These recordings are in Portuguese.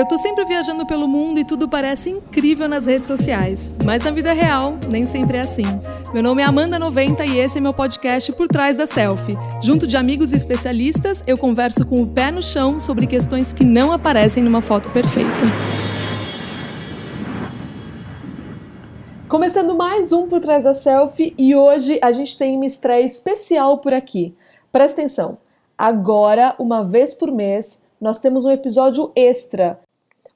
Eu tô sempre viajando pelo mundo e tudo parece incrível nas redes sociais, mas na vida real nem sempre é assim. Meu nome é Amanda 90 e esse é meu podcast Por Trás da Selfie. Junto de amigos e especialistas, eu converso com o pé no chão sobre questões que não aparecem numa foto perfeita. Começando mais um Por Trás da Selfie e hoje a gente tem uma estreia especial por aqui. Presta atenção. Agora, uma vez por mês, nós temos um episódio extra.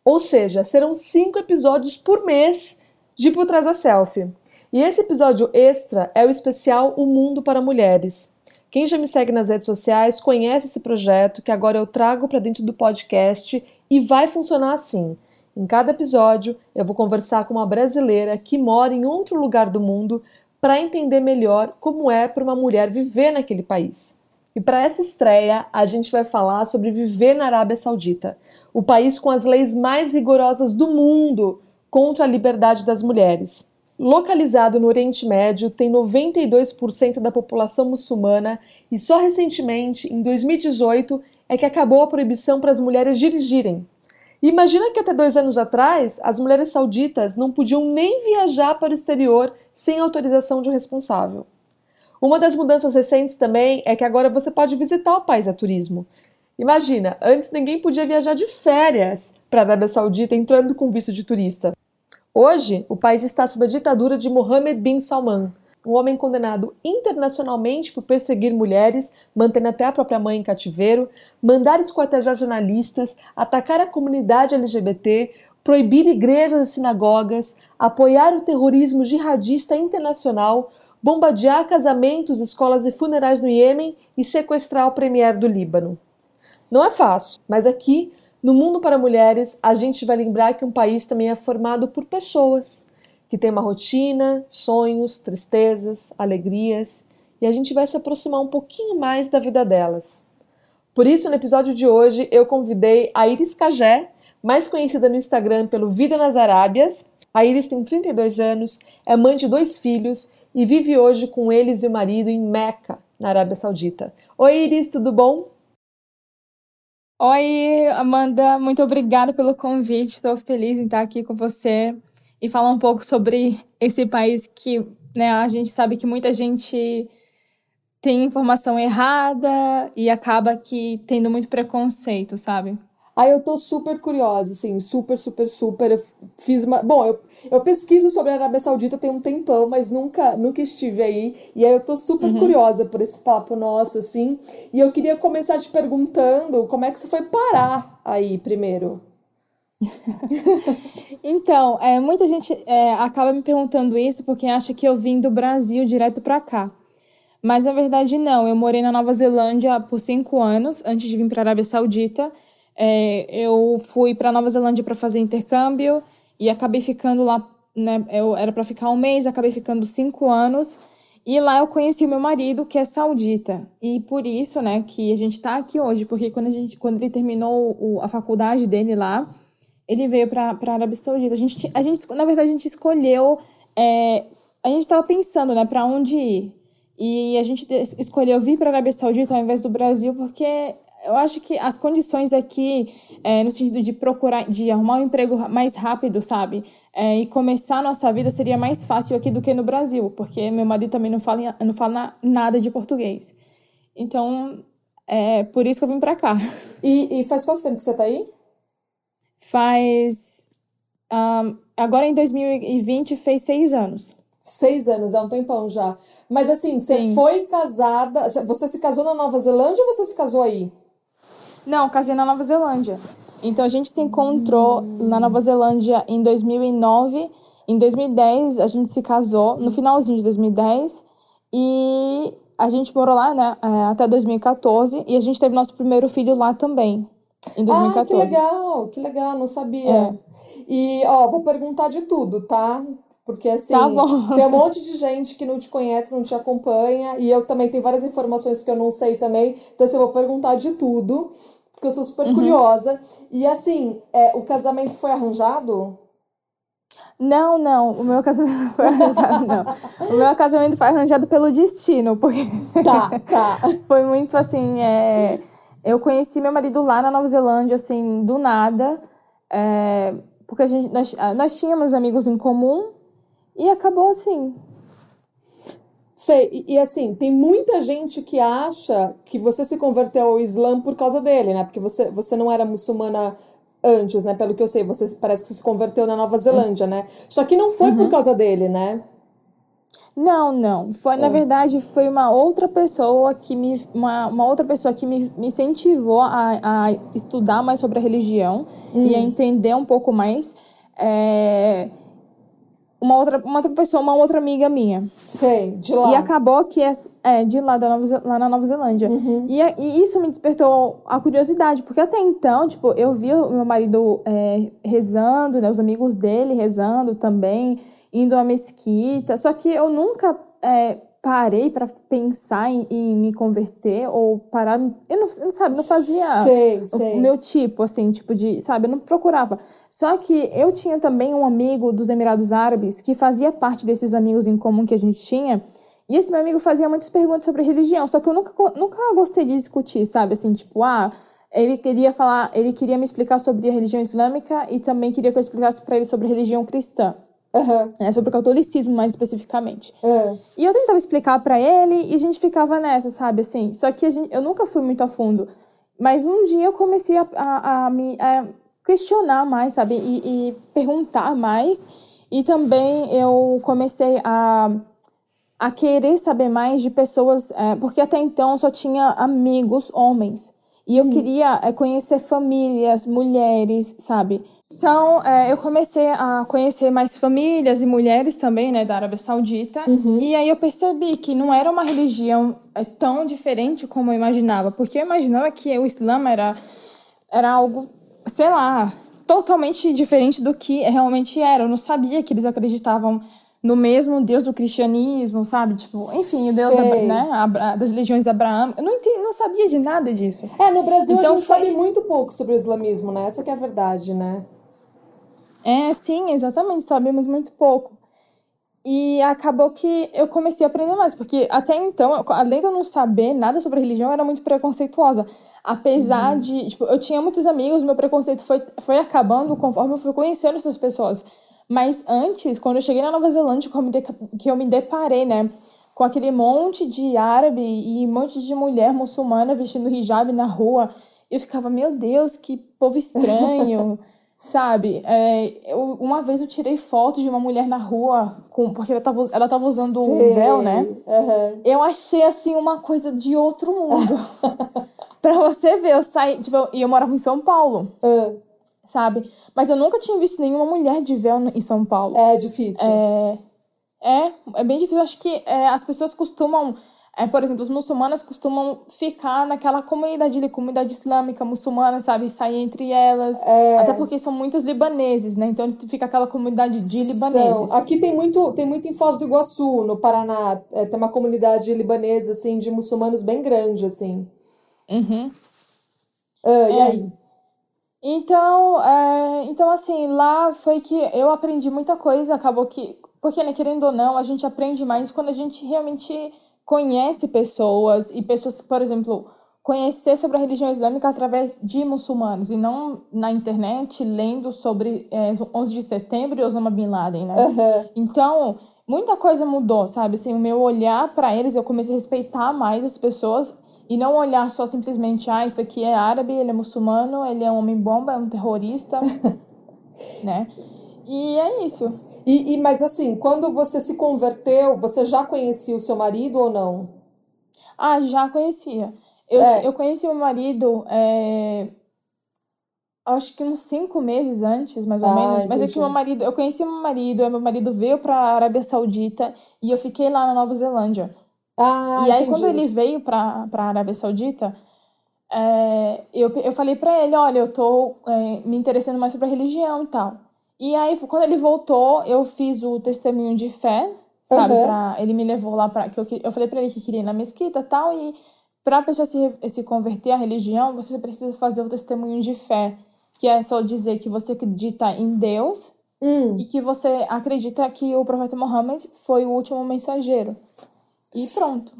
Ou seja, serão cinco episódios por mês de Por Trás da Selfie. E esse episódio extra é o especial O Mundo para Mulheres. Quem já me segue nas redes sociais conhece esse projeto que agora eu trago para dentro do podcast e vai funcionar assim. Em cada episódio, eu vou conversar com uma brasileira que mora em outro lugar do mundo para entender melhor como é para uma mulher viver naquele país. E para essa estreia, a gente vai falar sobre viver na Arábia Saudita, o país com as leis mais rigorosas do mundo contra a liberdade das mulheres. Localizado no Oriente Médio, tem 92% da população muçulmana e só recentemente, em 2018, é que acabou a proibição para as mulheres dirigirem. imagina que até dois anos atrás, as mulheres sauditas não podiam nem viajar para o exterior sem autorização de um responsável. Uma das mudanças recentes também é que agora você pode visitar o país a turismo. Imagina, antes ninguém podia viajar de férias para a Arábia Saudita entrando com visto de turista. Hoje, o país está sob a ditadura de Mohammed bin Salman, um homem condenado internacionalmente por perseguir mulheres, mantendo até a própria mãe em cativeiro, mandar esquartejar jornalistas, atacar a comunidade LGBT, proibir igrejas e sinagogas, apoiar o terrorismo jihadista internacional, bombardear casamentos, escolas e funerais no Iêmen e sequestrar o premier do Líbano. Não é fácil, mas aqui, no Mundo para Mulheres, a gente vai lembrar que um país também é formado por pessoas que têm uma rotina, sonhos, tristezas, alegrias, e a gente vai se aproximar um pouquinho mais da vida delas. Por isso, no episódio de hoje, eu convidei a Iris Cagé, mais conhecida no Instagram pelo Vida nas Arábias. A Iris tem 32 anos, é mãe de dois filhos e vive hoje com eles e o marido em Meca, na Arábia Saudita. Oi, Iris, tudo bom? Oi, Amanda, muito obrigada pelo convite. Estou feliz em estar aqui com você e falar um pouco sobre esse país que né, a gente sabe que muita gente tem informação errada e acaba que tendo muito preconceito, sabe? Aí eu tô super curiosa, assim, super, super, super. Eu fiz uma. Bom, eu, eu pesquiso sobre a Arábia Saudita tem um tempão, mas nunca, nunca estive aí. E aí eu tô super uhum. curiosa por esse papo nosso, assim. E eu queria começar te perguntando como é que você foi parar aí primeiro. então, é, muita gente é, acaba me perguntando isso porque acha que eu vim do Brasil direto para cá. Mas na verdade não, eu morei na Nova Zelândia por cinco anos antes de vir para a Arábia Saudita. É, eu fui para Nova Zelândia para fazer intercâmbio e acabei ficando lá, né? Eu era para ficar um mês, acabei ficando cinco anos. E lá eu conheci o meu marido, que é saudita. E por isso, né, que a gente tá aqui hoje, porque quando, a gente, quando ele terminou o, a faculdade dele lá, ele veio para a Arábia Saudita. A gente, a gente, na verdade, a gente escolheu. É, a gente estava pensando, né, para onde ir. E a gente escolheu vir para a Arábia Saudita ao invés do Brasil, porque eu acho que as condições aqui, é, no sentido de procurar, de arrumar um emprego mais rápido, sabe? É, e começar a nossa vida seria mais fácil aqui do que no Brasil, porque meu marido também não fala, não fala nada de português. Então, é por isso que eu vim pra cá. E, e faz quanto tempo que você tá aí? Faz. Um, agora em 2020 fez seis anos. Seis anos, é um tempão já. Mas assim, você Sim. foi casada. Você se casou na Nova Zelândia ou você se casou aí? Não, casei na Nova Zelândia. Então a gente se encontrou na Nova Zelândia em 2009. Em 2010 a gente se casou, no finalzinho de 2010. E a gente morou lá, né, é, até 2014. E a gente teve nosso primeiro filho lá também. Em 2014. Ah, que legal, que legal, não sabia. É. E, ó, vou perguntar de tudo, tá? Porque assim, tá tem um monte de gente que não te conhece, não te acompanha, e eu também tenho várias informações que eu não sei também, então assim, eu vou perguntar de tudo porque eu sou super uhum. curiosa. E assim, é, o casamento foi arranjado? Não, não, o meu casamento não foi arranjado, não. O meu casamento foi arranjado pelo destino, porque. Tá, tá. foi muito assim. É... Eu conheci meu marido lá na Nova Zelândia, assim, do nada. É, porque a gente, nós, nós tínhamos amigos em comum e acabou assim. Sei, e, e, assim, tem muita gente que acha que você se converteu ao Islã por causa dele, né? Porque você, você não era muçulmana antes, né? Pelo que eu sei, você parece que você se converteu na Nova Zelândia, né? Só que não foi uhum. por causa dele, né? Não, não. Foi, é. na verdade, foi uma outra pessoa que me. Uma, uma outra pessoa que me, me incentivou a, a estudar mais sobre a religião hum. e a hum. entender um pouco mais. É, uma outra, uma outra pessoa, uma outra amiga minha. Sei, de lá. E acabou que é, é de lá, da Nova, lá na Nova Zelândia. Uhum. E, e isso me despertou a curiosidade, porque até então, tipo, eu via o meu marido é, rezando, né, os amigos dele rezando também, indo à mesquita, só que eu nunca é, parei para pensar em, em, me converter ou parar. Eu não, não sabe, não fazia sei, o, sei. meu tipo, assim, tipo de. Sabe, eu não procurava. Só que eu tinha também um amigo dos Emirados Árabes que fazia parte desses amigos em comum que a gente tinha. E esse meu amigo fazia muitas perguntas sobre religião, só que eu nunca, nunca gostei de discutir, sabe? Assim, tipo, ah, ele queria falar, ele queria me explicar sobre a religião islâmica e também queria que eu explicasse para ele sobre a religião cristã. Uhum. Né, sobre o catolicismo, mais especificamente. Uhum. E eu tentava explicar para ele e a gente ficava nessa, sabe, assim. Só que gente, eu nunca fui muito a fundo. Mas um dia eu comecei a, a, a me a questionar mais, sabe, e, e, perguntar mais. E também eu comecei a, a querer saber mais de pessoas, é, porque até então eu só tinha amigos homens. E eu hum. queria é, conhecer famílias, mulheres, sabe? Então, é, eu comecei a conhecer mais famílias e mulheres também, né, da Arábia Saudita. Uhum. E aí eu percebi que não era uma religião é, tão diferente como eu imaginava. Porque eu imaginava que o Islã era, era algo, sei lá, totalmente diferente do que realmente era. Eu não sabia que eles acreditavam no mesmo Deus do cristianismo, sabe? Tipo, enfim, o Deus né, das religiões Abraão. Eu não, entendi, não sabia de nada disso. É, no Brasil então, a gente foi... sabe muito pouco sobre o islamismo, né? Essa que é a verdade, né? É, sim, exatamente, sabemos muito pouco. E acabou que eu comecei a aprender mais, porque até então, além de eu não saber nada sobre religião, eu era muito preconceituosa. Apesar uhum. de, tipo, eu tinha muitos amigos, meu preconceito foi, foi acabando conforme eu fui conhecendo essas pessoas. Mas antes, quando eu cheguei na Nova Zelândia, que eu me, de, que eu me deparei, né, com aquele monte de árabe e um monte de mulher muçulmana vestindo hijab na rua, eu ficava, meu Deus, que povo estranho. Sabe? É, eu, uma vez eu tirei foto de uma mulher na rua, com, porque ela tava, ela tava usando um véu, né? Uhum. Eu achei, assim, uma coisa de outro mundo. pra você ver, eu saí... Tipo, e eu morava em São Paulo. Uhum. Sabe? Mas eu nunca tinha visto nenhuma mulher de véu em São Paulo. É difícil. É, é, é bem difícil. Acho que é, as pessoas costumam é, por exemplo, as muçulmanas costumam ficar naquela comunidade ali, comunidade islâmica muçulmana, sabe? Sair entre elas. É... Até porque são muitos libaneses, né? Então fica aquela comunidade de libaneses. São. Aqui tem muito, tem muito em Foz do Iguaçu, no Paraná. É, tem uma comunidade libanesa, assim, de muçulmanos bem grande, assim. Uhum. Ah, e é. aí? Então, é, então, assim, lá foi que eu aprendi muita coisa. Acabou que... Porque, né, querendo ou não, a gente aprende mais quando a gente realmente conhece pessoas e pessoas, por exemplo, conhecer sobre a religião islâmica através de muçulmanos e não na internet lendo sobre é, 11 de setembro e Osama Bin Laden, né? Uhum. Então, muita coisa mudou, sabe? Assim, o meu olhar para eles, eu comecei a respeitar mais as pessoas e não olhar só simplesmente, ah, isso aqui é árabe, ele é muçulmano, ele é um homem-bomba, é um terrorista, né? E é isso. E, e, mas assim, quando você se converteu, você já conhecia o seu marido ou não? Ah, já conhecia. Eu, é. eu conheci meu marido, é, acho que uns cinco meses antes, mais ou ah, menos. Mas é que meu marido, eu conheci meu marido, meu marido veio para a Arábia Saudita e eu fiquei lá na Nova Zelândia. Ah, e aí, entendi. quando ele veio para a Arábia Saudita, é, eu, eu falei para ele: olha, eu tô é, me interessando mais sobre a religião e tal. E aí, quando ele voltou, eu fiz o testemunho de fé, sabe? Uhum. Pra, ele me levou lá para que eu, eu falei para ele que queria ir na mesquita e tal. E para a pessoa se, se converter à religião, você precisa fazer o testemunho de fé, que é só dizer que você acredita em Deus hum. e que você acredita que o profeta Muhammad foi o último mensageiro. E pronto.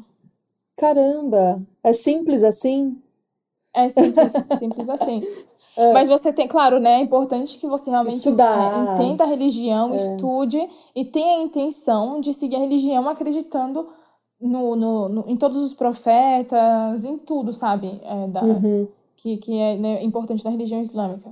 Caramba! É simples assim? É simples, simples assim. É. Mas você tem, claro, né? É importante que você realmente Estudar. É, entenda a religião, é. estude e tenha a intenção de seguir a religião acreditando no, no, no em todos os profetas, em tudo, sabe? É, da, uhum. Que, que é né, importante na religião islâmica.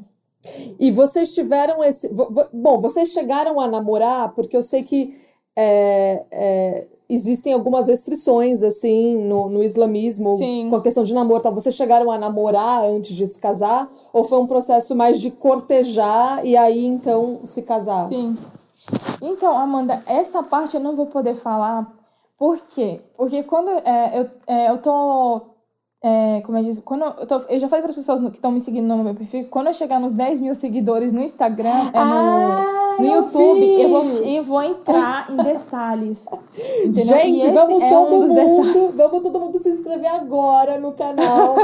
E vocês tiveram esse. Bom, vocês chegaram a namorar, porque eu sei que é, é, existem algumas restrições, assim, no, no islamismo, Sim. com a questão de namoro. Tá? Vocês chegaram a namorar antes de se casar? Ou foi um processo mais de cortejar e aí, então, se casar? Sim. Então, Amanda, essa parte eu não vou poder falar. Por quê? Porque quando é, eu, é, eu tô é, como eu disse, quando eu, tô, eu já falei para as pessoas que estão me seguindo no meu perfil, quando eu chegar nos 10 mil seguidores no Instagram, é no, ah, no YouTube, eu vou, eu vou entrar em detalhes. Entendeu? Gente, vamos é todo um mundo, vamos todo mundo se inscrever agora no canal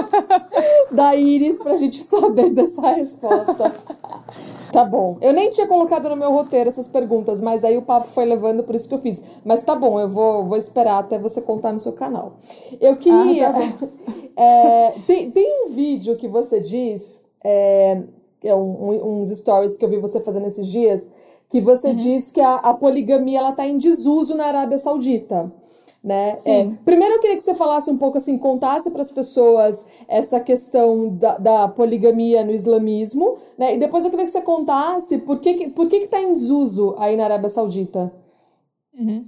da Iris pra gente saber dessa resposta. Tá bom. Eu nem tinha colocado no meu roteiro essas perguntas, mas aí o papo foi levando, por isso que eu fiz. Mas tá bom, eu vou, vou esperar até você contar no seu canal. Eu queria. Ah, tá é, tem, tem um vídeo que você diz, é, é um, uns stories que eu vi você fazendo esses dias, que você uhum. diz que a, a poligamia ela tá em desuso na Arábia Saudita né? É, primeiro eu queria que você falasse um pouco assim, contasse para as pessoas essa questão da, da, poligamia no islamismo, né? E depois eu queria que você contasse por que por que que tá em desuso aí na Arábia Saudita. Uhum.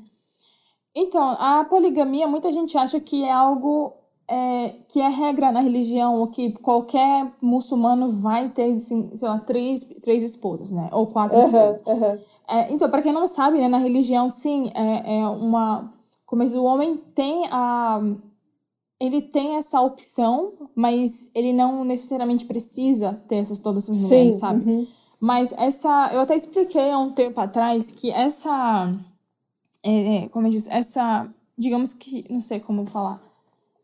Então, a poligamia, muita gente acha que é algo é, que é regra na religião, ou que qualquer muçulmano vai ter, assim, sei lá, três, três esposas, né? Ou quatro uhum, esposas. Uhum. É, então, para quem não sabe, né, na religião, sim, é, é uma mas o homem tem a ele tem essa opção, mas ele não necessariamente precisa ter essas todas essas mulheres, Sim, sabe? Uhum. Mas essa, eu até expliquei há um tempo atrás que essa, é, é como eu disse, essa, digamos que, não sei como falar,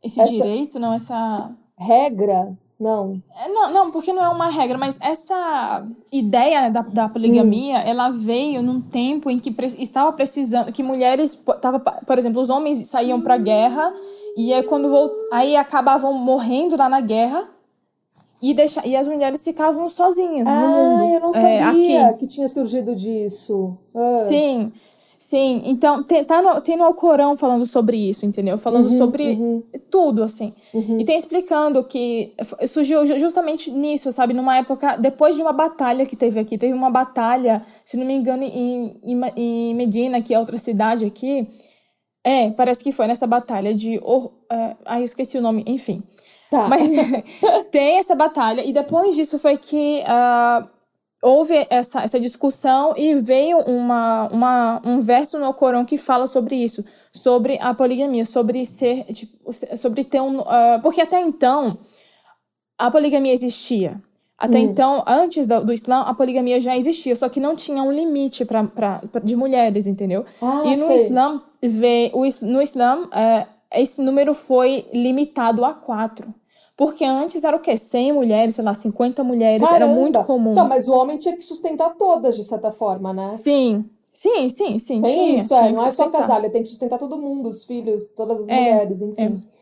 esse essa direito, não, essa regra não. É, não, não, porque não é uma regra, mas essa ideia da, da poligamia, hum. ela veio num tempo em que pre estava precisando, que mulheres, tava, por exemplo, os homens saíam para guerra e aí quando volt, aí acabavam morrendo lá na guerra e deixa, e as mulheres ficavam sozinhas ah, no mundo. Ah, eu não sabia é, que tinha surgido disso. Ah. Sim. Sim, então tem, tá no, tem no Alcorão falando sobre isso, entendeu? Falando uhum, sobre uhum. tudo, assim. Uhum. E tem explicando que surgiu justamente nisso, sabe? Numa época, depois de uma batalha que teve aqui. Teve uma batalha, se não me engano, em, em, em Medina, que é outra cidade aqui. É, parece que foi nessa batalha de. Oh, ai, eu esqueci o nome, enfim. Tá. Mas tem essa batalha, e depois disso foi que. Uh, houve essa, essa discussão e veio uma, uma, um verso no Corão que fala sobre isso, sobre a poligamia, sobre ser, tipo, sobre ter um, uh, porque até então a poligamia existia. Até hum. então, antes do, do Islã, a poligamia já existia, só que não tinha um limite pra, pra, pra de mulheres, entendeu? Ah, e no sei. Islã, o, no Islã, uh, esse número foi limitado a quatro. Porque antes era o quê? 100 mulheres, sei lá, 50 mulheres, Caramba. era muito comum. Então, mas o homem tinha que sustentar todas, de certa forma, né? Sim. Sim, sim, sim. Tem tinha, isso, é. Não é só casar, ele tem que sustentar todo mundo, os filhos, todas as é, mulheres, enfim. É.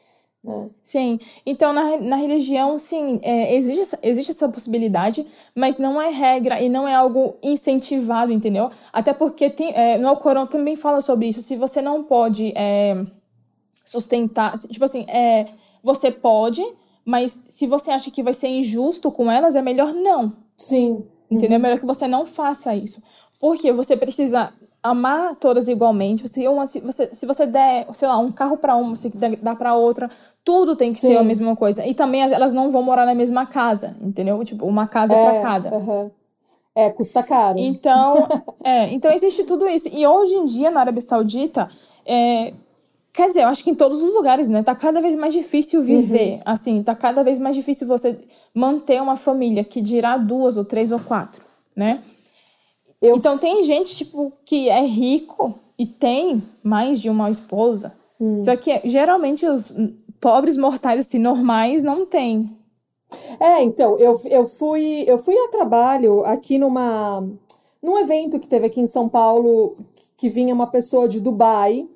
É. Sim, então na, na religião, sim, é, existe, existe essa possibilidade, mas não é regra e não é algo incentivado, entendeu? Até porque tem, é, no Alcorão também fala sobre isso. Se você não pode é, sustentar, tipo assim, é, você pode, mas se você acha que vai ser injusto com elas, é melhor não. Sim. Entendeu? É melhor que você não faça isso. Porque você precisa amar todas igualmente. Você, uma, se, você, se você der, sei lá, um carro para uma, se dá para outra, tudo tem que Sim. ser a mesma coisa. E também elas não vão morar na mesma casa, entendeu? Tipo, uma casa é, para cada. É, custa caro. Então, é, então existe tudo isso. E hoje em dia, na Arábia Saudita, é, Quer dizer, eu acho que em todos os lugares, né? Tá cada vez mais difícil viver. Uhum. Assim, tá cada vez mais difícil você manter uma família, que dirá duas ou três ou quatro, né? Eu... Então tem gente, tipo, que é rico e tem mais de uma esposa. Hum. Só que geralmente os pobres mortais, assim, normais, não têm. É, então, eu, eu fui eu fui a trabalho aqui numa num evento que teve aqui em São Paulo que vinha uma pessoa de Dubai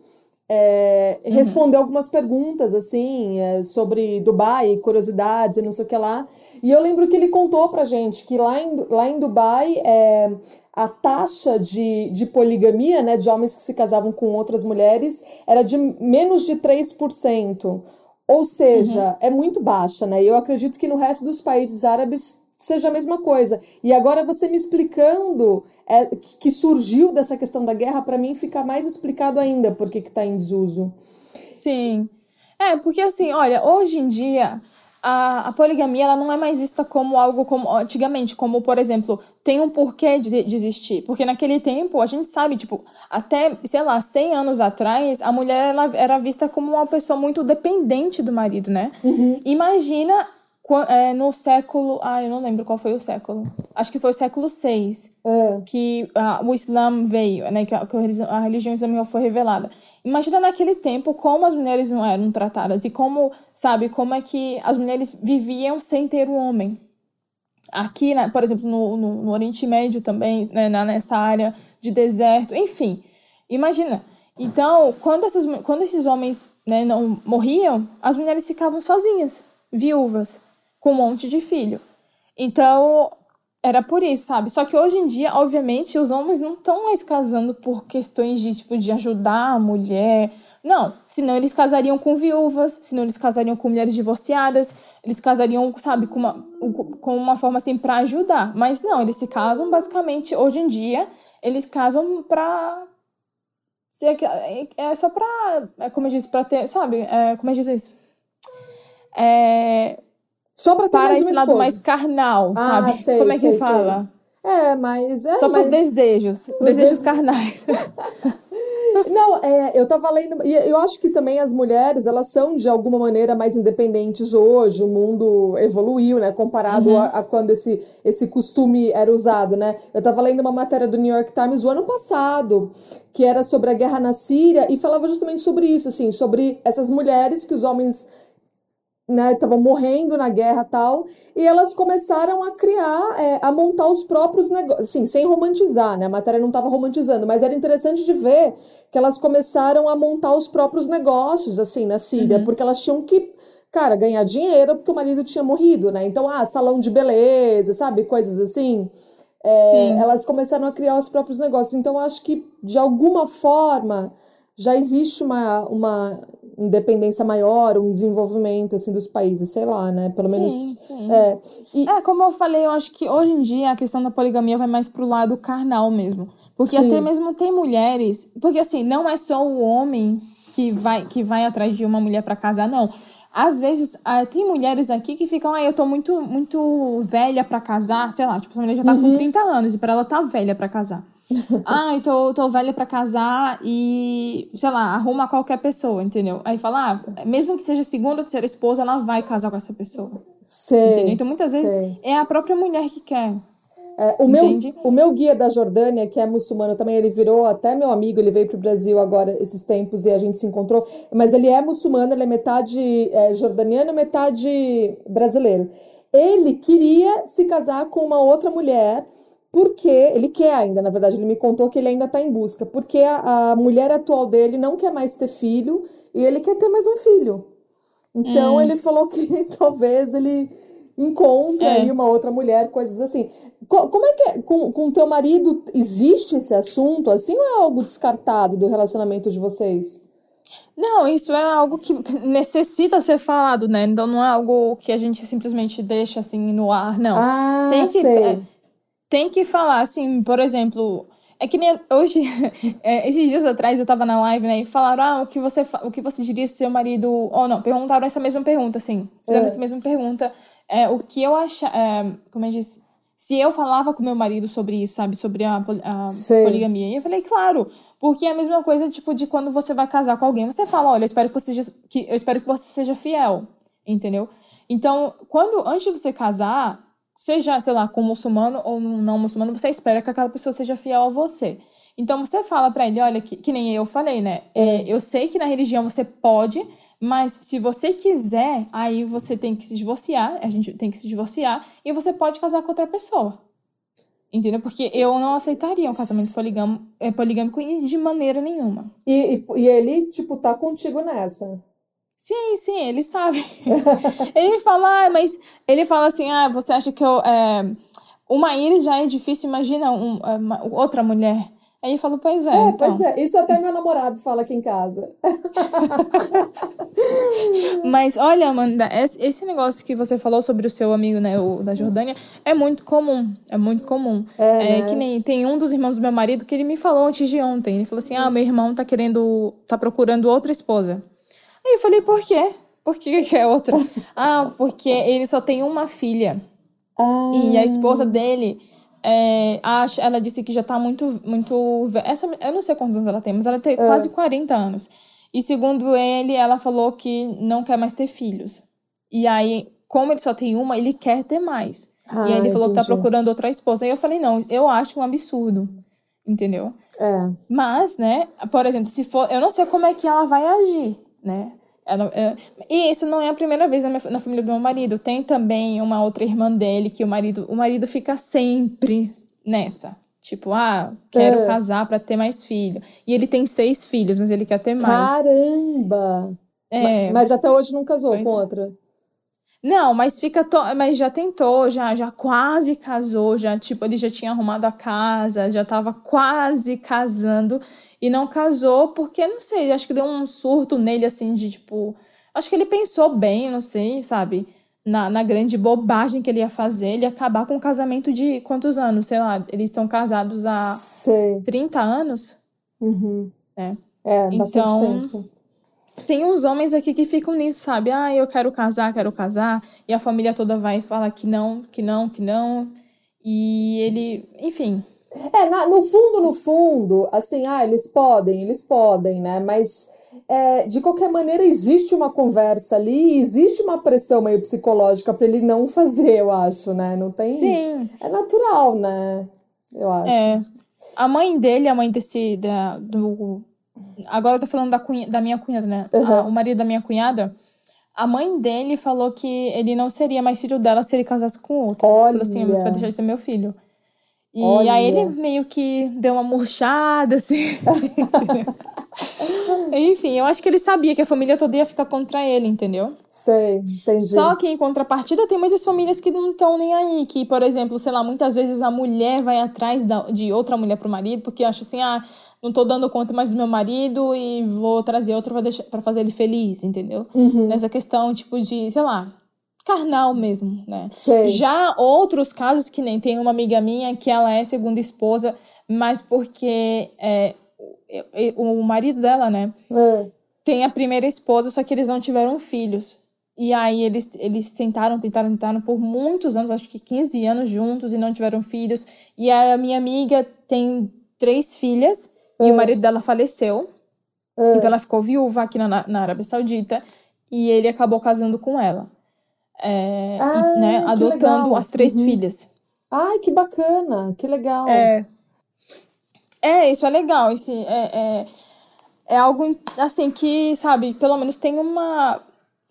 é, uhum. respondeu algumas perguntas, assim, é, sobre Dubai, curiosidades e não sei o que lá. E eu lembro que ele contou pra gente que lá em, lá em Dubai é, a taxa de, de poligamia, né, de homens que se casavam com outras mulheres, era de menos de 3%. Ou seja, uhum. é muito baixa, né? Eu acredito que no resto dos países árabes seja a mesma coisa. E agora você me explicando é, que surgiu dessa questão da guerra, para mim fica mais explicado ainda por que está em desuso. Sim. É, porque assim, olha, hoje em dia a, a poligamia ela não é mais vista como algo como antigamente, como por exemplo, tem um porquê de, de existir. Porque naquele tempo, a gente sabe, tipo, até, sei lá, 100 anos atrás, a mulher ela era vista como uma pessoa muito dependente do marido, né? Uhum. Imagina é, no século. Ah, eu não lembro qual foi o século. Acho que foi o século VI é. que ah, o Islã veio, né? Que, a, que a religião islâmica foi revelada. Imagina naquele tempo como as mulheres não eram tratadas e como, sabe, como é que as mulheres viviam sem ter um homem. Aqui, né, por exemplo, no, no, no Oriente Médio também, né, nessa área de deserto, enfim. Imagina. Então, quando, essas, quando esses homens né, não morriam, as mulheres ficavam sozinhas, viúvas com um monte de filho. Então, era por isso, sabe? Só que hoje em dia, obviamente, os homens não estão mais casando por questões de, tipo, de ajudar a mulher. Não, senão eles casariam com viúvas, senão eles casariam com mulheres divorciadas, eles casariam, sabe, com uma, com uma forma assim para ajudar. Mas não, eles se casam basicamente, hoje em dia, eles casam pra. É só pra. É como eu disse, pra ter. Sabe? É, como eu disse isso? É só pra ter para mais esse lado mais carnal, ah, sabe? Sei, Como é que sei, fala? Sei. É, mas. É, Só mas... para os desejos. Os desejos carnais. Não, é, eu tava lendo, e eu acho que também as mulheres, elas são de alguma maneira mais independentes hoje, o mundo evoluiu, né, comparado uhum. a, a, quando esse, esse costume era usado, né. Eu tava lendo uma matéria do New York Times o ano passado, que era sobre a guerra na Síria, e falava justamente sobre isso, assim, sobre essas mulheres que os homens né, estavam morrendo na guerra tal, e elas começaram a criar, é, a montar os próprios negócios, assim, sem romantizar, né, a matéria não estava romantizando, mas era interessante de ver que elas começaram a montar os próprios negócios, assim, na Síria, uhum. porque elas tinham que, cara, ganhar dinheiro porque o marido tinha morrido, né, então, ah, salão de beleza, sabe, coisas assim, é, elas começaram a criar os próprios negócios, então acho que, de alguma forma, já existe uma, uma independência maior, um desenvolvimento assim dos países, sei lá, né? Pelo sim, menos. Sim. É, e... é, como eu falei, eu acho que hoje em dia a questão da poligamia vai mais pro lado carnal mesmo. Porque sim. até mesmo tem mulheres. Porque assim, não é só o homem que vai, que vai atrás de uma mulher para casar, não. Às vezes, ah, tem mulheres aqui que ficam, ah, eu tô muito, muito velha para casar, sei lá, tipo, essa mulher já tá uhum. com 30 anos e para ela tá velha para casar. ah, tô, tô velha para casar e, sei lá, arruma qualquer pessoa, entendeu? Aí fala, ah, mesmo que seja segunda ou terceira esposa, ela vai casar com essa pessoa. Sei, entendeu? Então, muitas vezes, sei. é a própria mulher que quer. É, o, meu, o meu guia da Jordânia, que é muçulmano também, ele virou até meu amigo, ele veio para o Brasil agora esses tempos e a gente se encontrou, mas ele é muçulmano, ele é metade é, jordaniano, metade brasileiro. Ele queria se casar com uma outra mulher porque ele quer ainda, na verdade, ele me contou que ele ainda está em busca, porque a, a, mulher atual dele não quer mais ter filho e ele quer ter mais um filho. Então hum. ele falou que talvez ele encontre é. aí uma outra mulher, coisas assim. Como é que é? Com, com teu marido existe esse assunto assim ou é algo descartado do relacionamento de vocês? Não, isso é algo que necessita ser falado, né? Então não é algo que a gente simplesmente deixa assim no ar, não. Ah, tem que. É, tem que falar, assim, por exemplo. É que nem hoje, é, esses dias atrás eu tava na live, né? E falaram, ah, o que você, o que você diria se seu marido. Ou não, perguntaram essa mesma pergunta, assim. Fizeram é. essa mesma pergunta. É, o que eu achava. É, como eu disse. Se eu falava com meu marido sobre isso, sabe? Sobre a, a poligamia. E eu falei, claro. Porque é a mesma coisa, tipo, de quando você vai casar com alguém. Você fala, olha, eu espero que você seja, que, eu espero que você seja fiel. Entendeu? Então, quando, antes de você casar, seja, sei lá, com muçulmano ou não muçulmano, você espera que aquela pessoa seja fiel a você. Então você fala para ele, olha, que, que nem eu falei, né? É, eu sei que na religião você pode, mas se você quiser, aí você tem que se divorciar, a gente tem que se divorciar, e você pode casar com outra pessoa. Entendeu? Porque eu não aceitaria um casamento poligâmico, é, poligâmico de maneira nenhuma. E, e, e ele, tipo, tá contigo nessa. Sim, sim, ele sabe. ele fala, ah, mas ele fala assim, ah, você acha que eu. É, uma íris já é difícil, imagina um, uma, outra mulher. Aí eu falo, pois é. É, então. pois é. Isso até meu namorado fala aqui em casa. Mas olha, Amanda, esse negócio que você falou sobre o seu amigo, né, o da Jordânia, é muito comum. É muito comum. É, é que nem tem um dos irmãos do meu marido que ele me falou antes de ontem. Ele falou assim: ah, meu irmão tá querendo. tá procurando outra esposa. Aí eu falei, por quê? Por que quer outra? ah, porque ele só tem uma filha. Ah. E a esposa dele é, acha, ela disse que já tá muito, muito. Essa, eu não sei quantos anos ela tem, mas ela tem é. quase 40 anos. E segundo ele, ela falou que não quer mais ter filhos. E aí, como ele só tem uma, ele quer ter mais. Ah, e aí ele falou entendi. que tá procurando outra esposa. Aí eu falei, não, eu acho um absurdo. Entendeu? É. Mas, né, por exemplo, se for. Eu não sei como é que ela vai agir, né? Ela, é, e isso não é a primeira vez na, minha, na, família do meu marido. Tem também uma outra irmã dele que o marido, o marido fica sempre nessa. Tipo, ah, quero é. casar para ter mais filho. E ele tem seis filhos, mas ele quer ter mais. Caramba! É. Mas, mas até hoje não casou com é. outra. Não, mas fica to... mas já tentou, já já quase casou, já tipo ele já tinha arrumado a casa, já tava quase casando e não casou porque não sei, acho que deu um surto nele assim de tipo, acho que ele pensou bem, não sei, sabe? Na, na grande bobagem que ele ia fazer, ele ia acabar com um casamento de quantos anos? Sei lá, eles estão casados há sei. 30 anos. Uhum. É. É, então, tempo. Tem uns homens aqui que ficam nisso, sabe? Ah, eu quero casar, quero casar. E a família toda vai e fala que não, que não, que não. E ele, enfim. É, na, no fundo, no fundo, assim, ah, eles podem, eles podem, né? Mas é, de qualquer maneira, existe uma conversa ali, existe uma pressão meio psicológica para ele não fazer, eu acho, né? Não tem. Sim. É natural, né? Eu acho. É. A mãe dele, a mãe desse. Da, do Agora eu tô falando da, cunha, da minha cunhada, né? Uhum. A, o marido da minha cunhada. A mãe dele falou que ele não seria mais filho dela se ele casasse com outro. Olha. Falou assim, você vai deixar de ser meu filho. E Olha. aí ele meio que deu uma murchada, assim. Enfim, eu acho que ele sabia que a família toda ia ficar contra ele, entendeu? Sei, entendi. Só que em contrapartida tem muitas famílias que não estão nem aí. Que, por exemplo, sei lá, muitas vezes a mulher vai atrás da, de outra mulher pro marido, porque acha assim, ah, não tô dando conta mais do meu marido e vou trazer outro pra, deixar, pra fazer ele feliz, entendeu? Uhum. Nessa questão, tipo, de, sei lá, carnal mesmo, né? Sei. Já outros casos que nem tem uma amiga minha que ela é segunda esposa, mas porque é, o marido dela, né? É. Tem a primeira esposa, só que eles não tiveram filhos. E aí eles, eles tentaram, tentaram, tentaram por muitos anos, acho que 15 anos juntos e não tiveram filhos. E a minha amiga tem três filhas e o hum. marido dela faleceu. Hum. Então ela ficou viúva aqui na, na Arábia Saudita. E ele acabou casando com ela. É, ah, e, né, adotando legal. as três uhum. filhas. Ai, que bacana, que legal. É, é isso é legal. Esse, é, é, é algo assim que, sabe, pelo menos tem uma.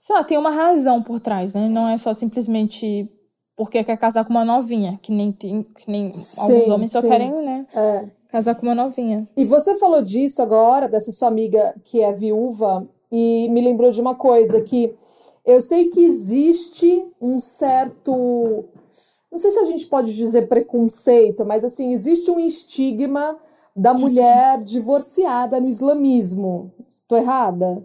Sei lá, tem uma razão por trás, né? Não é só simplesmente porque quer casar com uma novinha, que nem, tem, que nem sim, alguns homens só querem, né? É. Casar com uma novinha. E você falou disso agora, dessa sua amiga que é viúva, e me lembrou de uma coisa que eu sei que existe um certo. Não sei se a gente pode dizer preconceito, mas assim, existe um estigma da mulher divorciada no islamismo. Estou errada?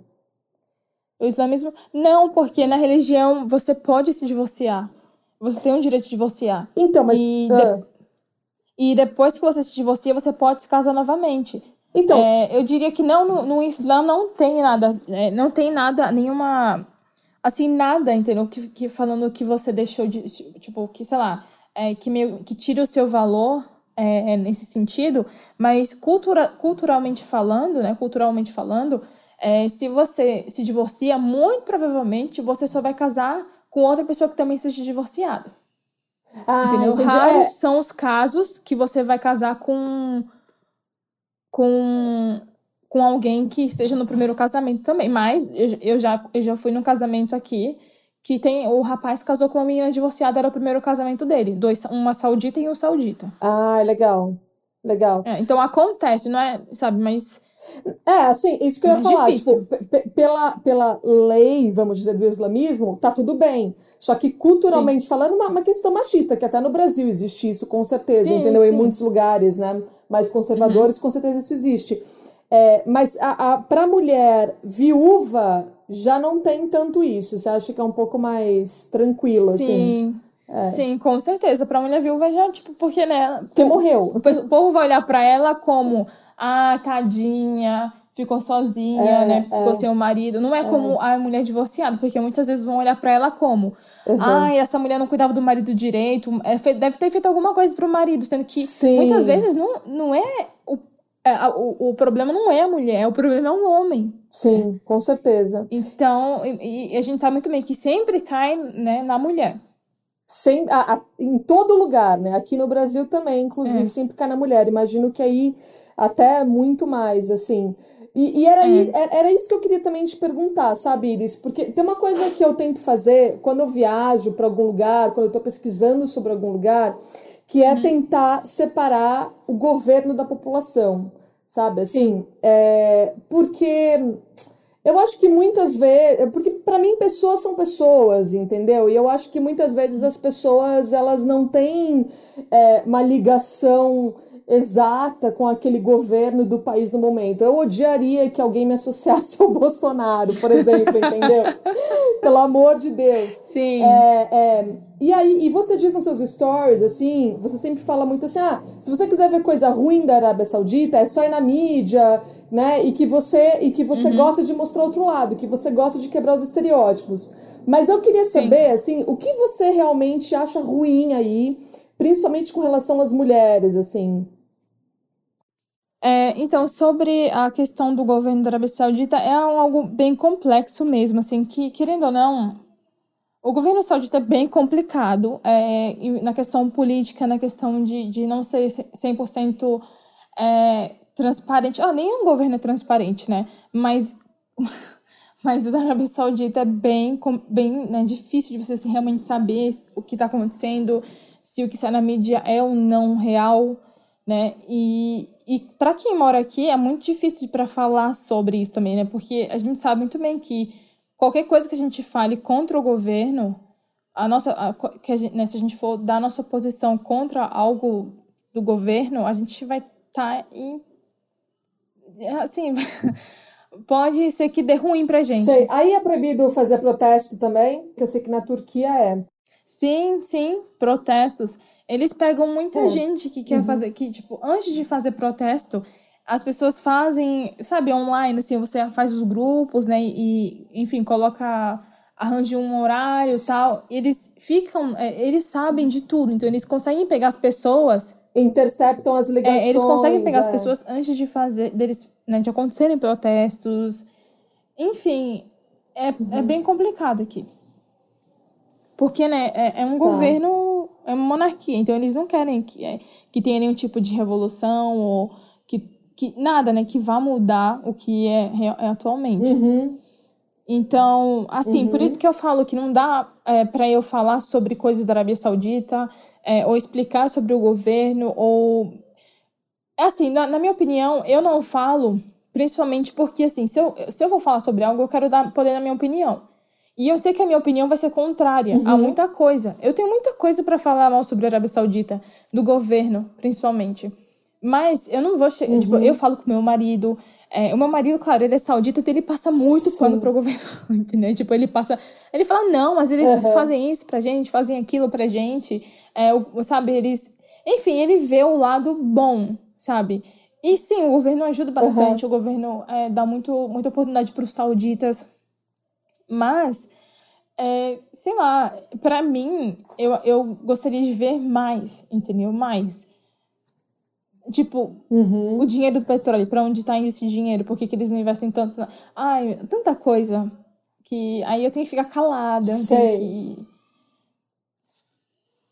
O islamismo. Não, porque na religião você pode se divorciar. Você tem o direito de divorciar. Então, mas. E de... E depois que você se divorcia, você pode se casar novamente. Então, é, eu diria que não no, no Islã não tem nada, é, não tem nada, nenhuma, assim nada, entendeu? Que, que falando que você deixou de, tipo, que sei lá, é, que meio que tira o seu valor é, é, nesse sentido, mas cultura, culturalmente falando, né? Culturalmente falando, é, se você se divorcia, muito provavelmente você só vai casar com outra pessoa que também seja divorciada. Ah, entendeu? Entendi. Raros é. são os casos que você vai casar com com com alguém que esteja no primeiro casamento também. Mas eu, eu já eu já fui num casamento aqui que tem o rapaz casou com uma menina divorciada, era o primeiro casamento dele, dois, uma saudita e um saudita. Ah, legal. Legal. É, então acontece, não é, sabe, mas é, assim, isso que eu ia Mas falar. difícil. Tipo, pe- pela, pela lei, vamos dizer, do islamismo, tá tudo bem. Só que culturalmente falando, uma, uma questão machista, que até no Brasil existe isso, com certeza, Sim, entendeu? Em sim. muitos lugares, né? Mais conservadores, com certeza isso existe. É, mas a, a, pra mulher viúva, já não tem tanto isso. Você acha que é um pouco mais tranquilo, assim? sim, sim, com certeza. Pra mulher viúva já, tipo, porque, né, Porque morreu. o povo vai olhar pra ela como, ah, tadinha, ficou sozinha, É, né, ficou é. sem o marido. Não é como a mulher divorciada, porque muitas vezes vão olhar pra ela como, Uhum. ai, essa mulher não cuidava do marido direito, é, deve ter feito alguma coisa pro marido, sendo que Sim. muitas vezes não, não é o, é, o, o problema não é a mulher, o problema é o homem. Sim, com certeza. Então, e, e a gente sabe muito bem que sempre cai, né, na mulher. Sem, a- a- em todo lugar, né? Aqui no Brasil também, inclusive, É. sempre cai na mulher. Imagino que aí até muito mais, assim. E, e era, É. era, era isso que eu queria também te perguntar, sabe, Iris? Porque tem uma coisa que eu tento fazer quando eu viajo para algum lugar, quando eu estou pesquisando sobre algum lugar, que Uhum. é tentar separar o governo da população, sabe? Assim, é, porque eu acho que muitas vezes, porque para mim pessoas são pessoas, entendeu? E eu acho que muitas vezes as pessoas elas não têm é, uma ligação exata com aquele governo do país no momento. Eu odiaria que alguém me associasse ao Bolsonaro, por exemplo, entendeu? Pelo amor de Deus. Sim. É, é, e aí, e você diz nos seus stories, assim, você sempre fala muito assim, ah, se você quiser ver coisa ruim da Arábia Saudita, é só ir na mídia, né? E que você, e que você gosta de mostrar outro lado, que você gosta de quebrar os estereótipos. Mas eu queria saber, assim, o que você realmente acha ruim aí, principalmente com relação às mulheres, assim. É, então, sobre a questão do governo da Arábia Saudita, é algo bem complexo mesmo, assim, que, querendo ou não, o governo saudita é bem complicado é, na questão política, na questão de, de não ser 100% é, transparente. Ah, nenhum governo é transparente, né? Mas, mas o da Arábia Saudita é bem, bem né, difícil de você assim, realmente saber o que está acontecendo, se o que sai na mídia é ou não real, né? E, e para quem mora aqui é muito difícil para falar sobre isso também, né? Porque a gente sabe muito bem que qualquer coisa que a gente fale contra o governo, a nossa, a, que a gente, né, se a gente for dar nossa posição contra algo do governo, a gente vai estar em assim, pode ser que dê ruim pra gente. Sei. Aí é proibido fazer protesto também, que eu sei que na Turquia é. Sim, sim, protestos. Eles pegam muita É. gente que quer fazer, que, tipo, antes de fazer protesto, as pessoas fazem, sabe, online, assim, você faz os grupos, né, e, enfim, coloca, arranja um horário e tal. Eles ficam, é, eles sabem de tudo, então eles conseguem pegar as pessoas, Interceptam as ligações. é, eles conseguem pegar as é. pessoas antes de fazer, deles, né, de acontecerem protestos. Enfim, é, é bem complicado aqui. Porque, né, é, é um governo, é uma monarquia, então eles não querem que, é, que tenha nenhum tipo de revolução ou que, que nada, né, que vá mudar o que é, é atualmente. Uhum. Então, assim, por isso que eu falo que não dá é, para eu falar sobre coisas da Arábia Saudita, é, ou explicar sobre o governo, ou. É assim, na, na minha opinião, eu não falo, principalmente porque, assim, se eu, se eu vou falar sobre algo, eu quero dar poder na minha opinião. E eu sei que a minha opinião vai ser contrária a muita coisa. Eu tenho muita coisa para falar mal sobre a Arábia Saudita, do governo, principalmente. Mas eu não vou chegar. Tipo, eu falo com meu marido. é, o meu marido, claro, ele é saudita, então ele passa muito Sim. pano pro governo, entendeu? Tipo, ele passa. Ele fala, não, mas eles Uhum. fazem isso pra gente, fazem aquilo pra gente. É, o- sabe, eles. Enfim, ele vê o lado bom, sabe? E sim, o governo ajuda bastante, o governo é, dá muito, muita oportunidade pros sauditas. Mas, é, sei lá, pra mim, eu, eu gostaria de ver mais, entendeu? Mais. Tipo, Uhum. o dinheiro do petróleo, pra onde tá indo esse dinheiro? Por que, que eles não investem tanto? na- Ai, tanta coisa. Que aí eu tenho que ficar calada, eu Sei. que.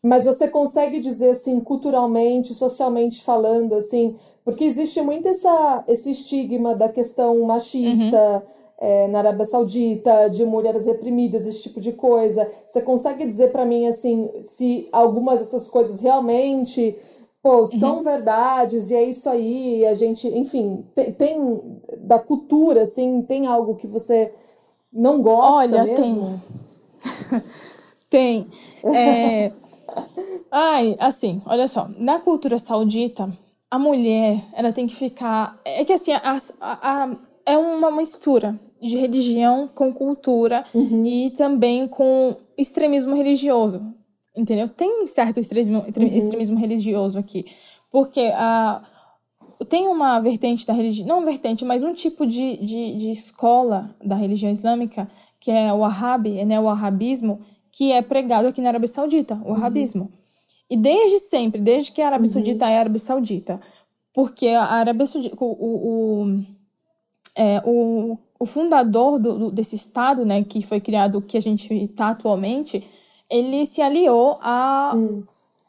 Mas você consegue dizer assim, culturalmente, socialmente falando, assim, porque existe muito essa, esse estigma da questão machista, é, na Arábia Saudita, de mulheres reprimidas, esse tipo de coisa. Você consegue dizer para mim, assim, se algumas dessas coisas realmente pô, são uhum. verdades e é isso aí, a gente, enfim, tem, tem, da cultura, assim, tem algo que você não gosta Olha, mesmo? Tem. tem. É... Ai, assim, olha só, na cultura saudita, a mulher, ela tem que ficar. É que assim, a, a, a é uma mistura de religião com cultura uhum. e também com extremismo religioso. Entendeu? Tem certo extremismo, uhum. extremismo religioso aqui. Porque a, tem uma vertente da religião, não vertente, mas um tipo de, de, de escola da religião islâmica, que é o Wahhabi, né, o Wahhabismo, que é pregado aqui na Arábia Saudita, o Wahhabismo. Uhum. E desde sempre, desde que a Arábia uhum. Saudita é a Arábia Saudita, porque a Arábia Saudita, o, o, o, é, o, o fundador do, do, desse Estado, né, que foi criado, que a gente está atualmente, ele se aliou a, uhum.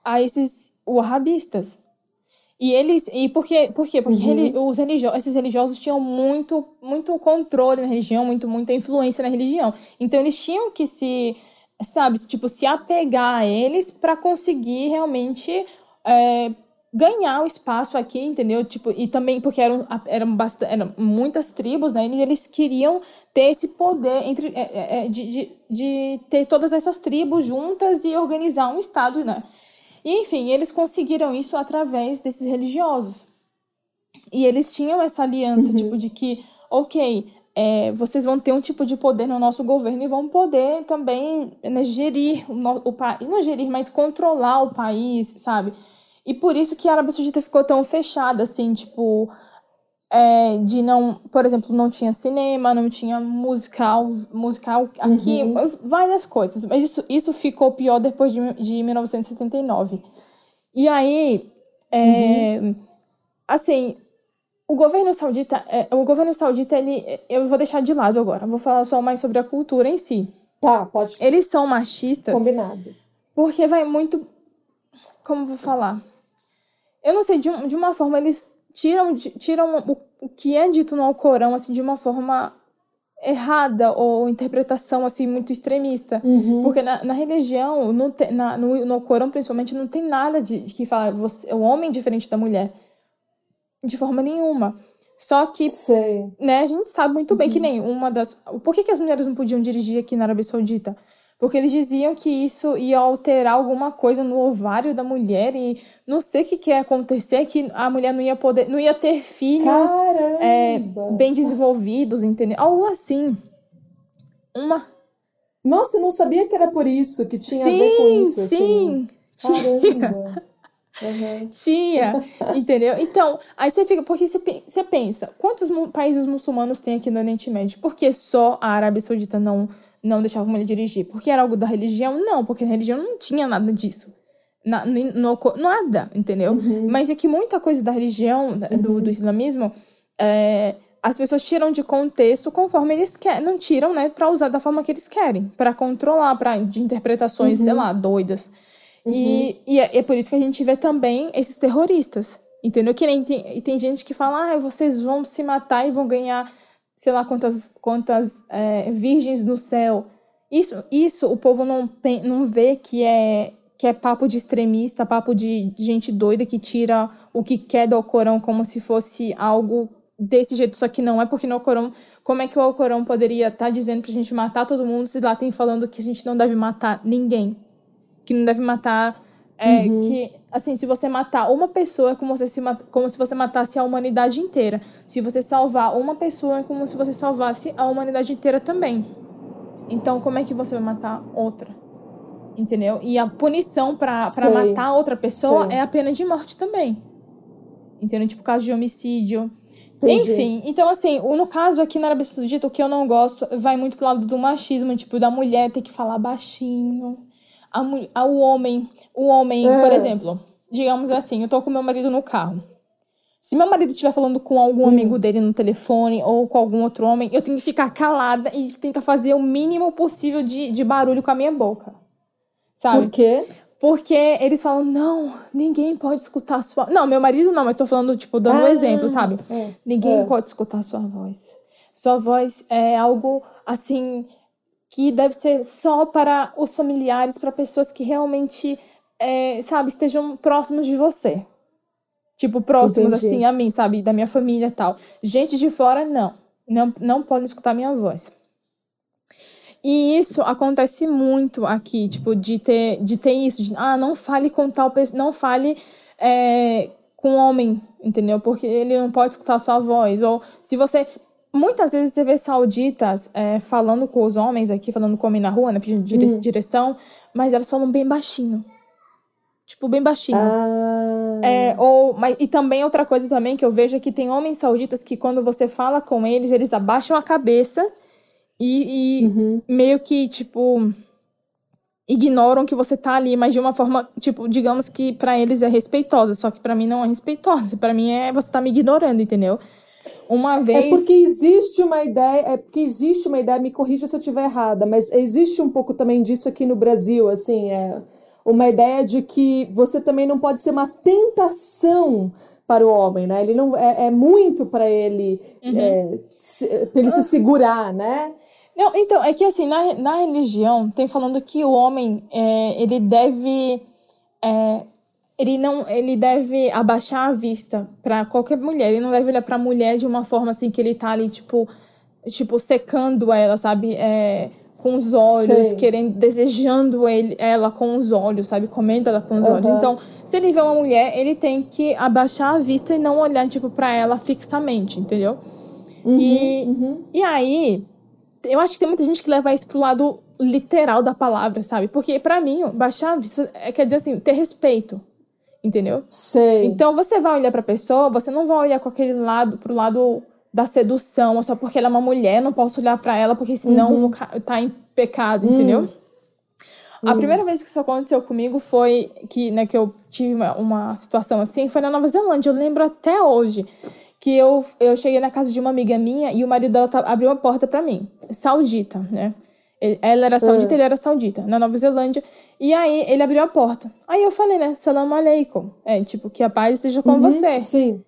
a esses wahhabistas. E eles. E por quê? Por quê? Porque uhum. os religiosos, esses religiosos tinham muito, muito controle na religião, muito, muita influência na religião. Então eles tinham que se. Sabe, tipo, se apegar a eles para conseguir realmente é, ganhar o espaço aqui, entendeu? Tipo, e também porque eram, eram, bastante, eram muitas tribos, né? E eles queriam ter esse poder entre, é, é, é, de, de, de ter todas essas tribos juntas e organizar um estado, né? E, enfim, eles conseguiram isso através desses religiosos. E eles tinham essa aliança, uhum. tipo, de que, ok, é, vocês vão ter um tipo de poder no nosso governo e vão poder também né, gerir o, o país, não gerir, mas controlar o país, sabe? E por isso que a Arábia Saudita ficou tão fechada, assim, tipo, é, de não, por exemplo, não tinha cinema, não tinha musical, musical aqui, uhum. várias coisas. Mas isso, isso ficou pior depois de, de 1979. E aí, é, uhum. assim, o governo saudita, é, o governo saudita, ele, eu vou deixar de lado agora, vou falar só mais sobre a cultura em si. Tá, pode. Eles são machistas. Combinado. Porque vai muito, como vou falar? Eu não sei, de, de uma forma eles tiram, tiram o, o que é dito no Alcorão, assim, de uma forma errada ou interpretação assim muito extremista uhum. porque na, na religião não tem, na, no, no Corão principalmente não tem nada de, de que fala você o homem diferente da mulher de forma nenhuma só que Sei. né a gente sabe muito bem que uhum. nenhuma das por que, que as mulheres não podiam dirigir aqui na Arábia Saudita porque eles diziam que isso ia alterar alguma coisa no ovário da mulher e não sei o que, que ia acontecer, que a mulher não ia poder, não ia ter filhos é, bem desenvolvidos, entendeu? Algo assim. Uma. Nossa, eu não sabia que era por isso, que tinha sim, a ver com isso. Sim, assim. Caramba. Uhum. Tinha, entendeu? Então, aí você fica, porque você pensa, quantos países muçulmanos tem aqui no Oriente Médio? Por que só a Arábia Saudita não não deixava a mulher dirigir. Porque era algo da religião? Não, porque a religião não tinha nada disso. Na, no, nada, entendeu? Uhum. Mas é que muita coisa da religião, do, do islamismo, é, as pessoas tiram de contexto conforme eles querem. Não tiram, né, pra usar da forma que eles querem. para controlar, pra, de interpretações, uhum. sei lá, doidas. Uhum. E, e é, é, por isso que a gente vê também esses terroristas. Entendeu? Que nem tem, tem gente que fala, ah, vocês vão se matar e vão ganhar sei lá quantas, quantas é, virgens no céu. Isso, isso o povo não, não vê que é, que é papo de extremista, papo de gente doida que tira o que quer do Alcorão como se fosse algo desse jeito, só que não é porque no Alcorão, como é que o Alcorão poderia estar tá dizendo pra gente matar todo mundo se lá tem falando que a gente não deve matar ninguém? Que não deve matar é uhum. que, assim, se você matar uma pessoa, é como, você se, como se você matasse a humanidade inteira. Se você salvar uma pessoa, é como se você salvasse a humanidade inteira também. Então, como é que você vai matar outra? Entendeu? E a punição para matar outra pessoa Sei. é a pena de morte também. Entendeu? Tipo, caso de homicídio. Entendi. Enfim, então assim, no caso aqui na Arábia Saudita, o que eu não gosto vai muito pro lado do machismo, tipo, da mulher ter que falar baixinho, a, a, o homem, o homem, é. por exemplo, digamos assim, eu tô com meu marido no carro. Se meu marido estiver falando com algum hum. amigo dele no telefone ou com algum outro homem, eu tenho que ficar calada e tentar fazer o mínimo possível de, de barulho com a minha boca. Sabe? Por quê? Porque eles falam, não, ninguém pode escutar a sua. Não, meu marido não, mas tô falando, tipo, dando ah, um exemplo, sabe? É, ninguém é. pode escutar a sua voz. sua voz é algo assim que deve ser só para os familiares, para pessoas que realmente, é, sabe, estejam próximos de você. Tipo, próximos, Entendi. assim, a mim, sabe? Da minha família e tal. Gente de fora, não. Não, não podem escutar minha voz. E isso acontece muito aqui, tipo, de ter, de ter isso, de, ah, não fale com tal pessoa, não fale é, com homem, entendeu? Porque ele não pode escutar a sua voz. Ou se você Muitas vezes você vê sauditas é, falando com os homens aqui, falando com homem na rua, né, pedindo dire hum. direção, mas elas falam bem baixinho. Tipo, bem baixinho. Ah. É, ou, mas, e também outra coisa também que eu vejo é que tem homens sauditas que quando você fala com eles, eles abaixam a cabeça e, e uhum. meio que, tipo, ignoram que você tá ali, mas de uma forma, tipo, digamos que para eles é respeitosa, só que para mim não é respeitosa. para mim é você tá me ignorando, entendeu? Uma é vez. É porque existe uma ideia, é porque existe uma ideia, me corrija se eu estiver errada, mas existe um pouco também disso aqui no Brasil, assim, é uma ideia de que você também não pode ser uma tentação para o homem, né? Ele não é, é muito para ele, uhum. é, se, pra ele se segurar, né? Não, então, é que assim, na, na religião, tem falando que o homem, é, ele deve é, ele não ele deve abaixar a vista para qualquer mulher. Ele não deve olhar para a mulher de uma forma assim que ele tá ali tipo tipo secando ela sabe? É, com os olhos Sei. querendo desejando ele ela com os olhos sabe? Comendo ela com os uhum. olhos então se ele vê uma mulher ele tem que abaixar a vista e não olhar tipo para ela fixamente entendeu? Uhum, e uhum. e aí eu acho que tem muita gente que leva isso pro lado literal da palavra sabe? Porque para mim baixar a vista é, quer dizer assim ter respeito entendeu? Sei. Então você vai olhar para a pessoa, você não vai olhar com aquele lado pro lado da sedução, só porque ela é uma mulher, não posso olhar para ela porque senão uhum. vou tá em pecado, uhum. entendeu? A hum. primeira vez que isso aconteceu comigo foi que, né, que eu tive uma, uma situação assim, foi na Nova Zelândia. Eu lembro até hoje que eu, eu cheguei na casa de uma amiga minha e o marido dela abriu a porta para mim, saudita, né? Ela era saudita, uhum. ele era saudita, na Nova Zelândia. E aí ele abriu a porta. Aí eu falei, né? Salam aleikum. É, tipo, que a paz esteja com uhum, você. Sim.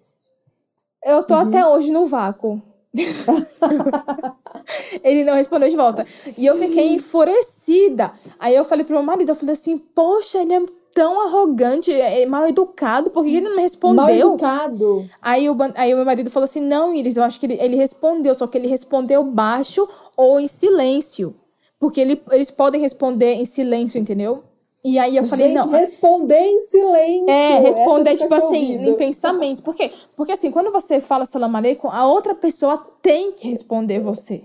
Eu tô uhum. até hoje no vácuo. ele não respondeu de volta. E eu fiquei enfurecida. Aí eu falei pro meu marido, eu falei assim, poxa, ele é tão arrogante, é mal educado, por que ele não me respondeu? Mal educado. Aí o, aí o meu marido falou assim, não, Iris, eu acho que ele, ele respondeu, só que ele respondeu baixo ou em silêncio. Porque ele, eles podem responder em silêncio, entendeu? E aí eu falei, Gente, não. responder em silêncio. É, responder, tipo assim, ouvido. em pensamento. Por quê? Porque assim, quando você fala salam aleikum, a outra pessoa tem que responder você.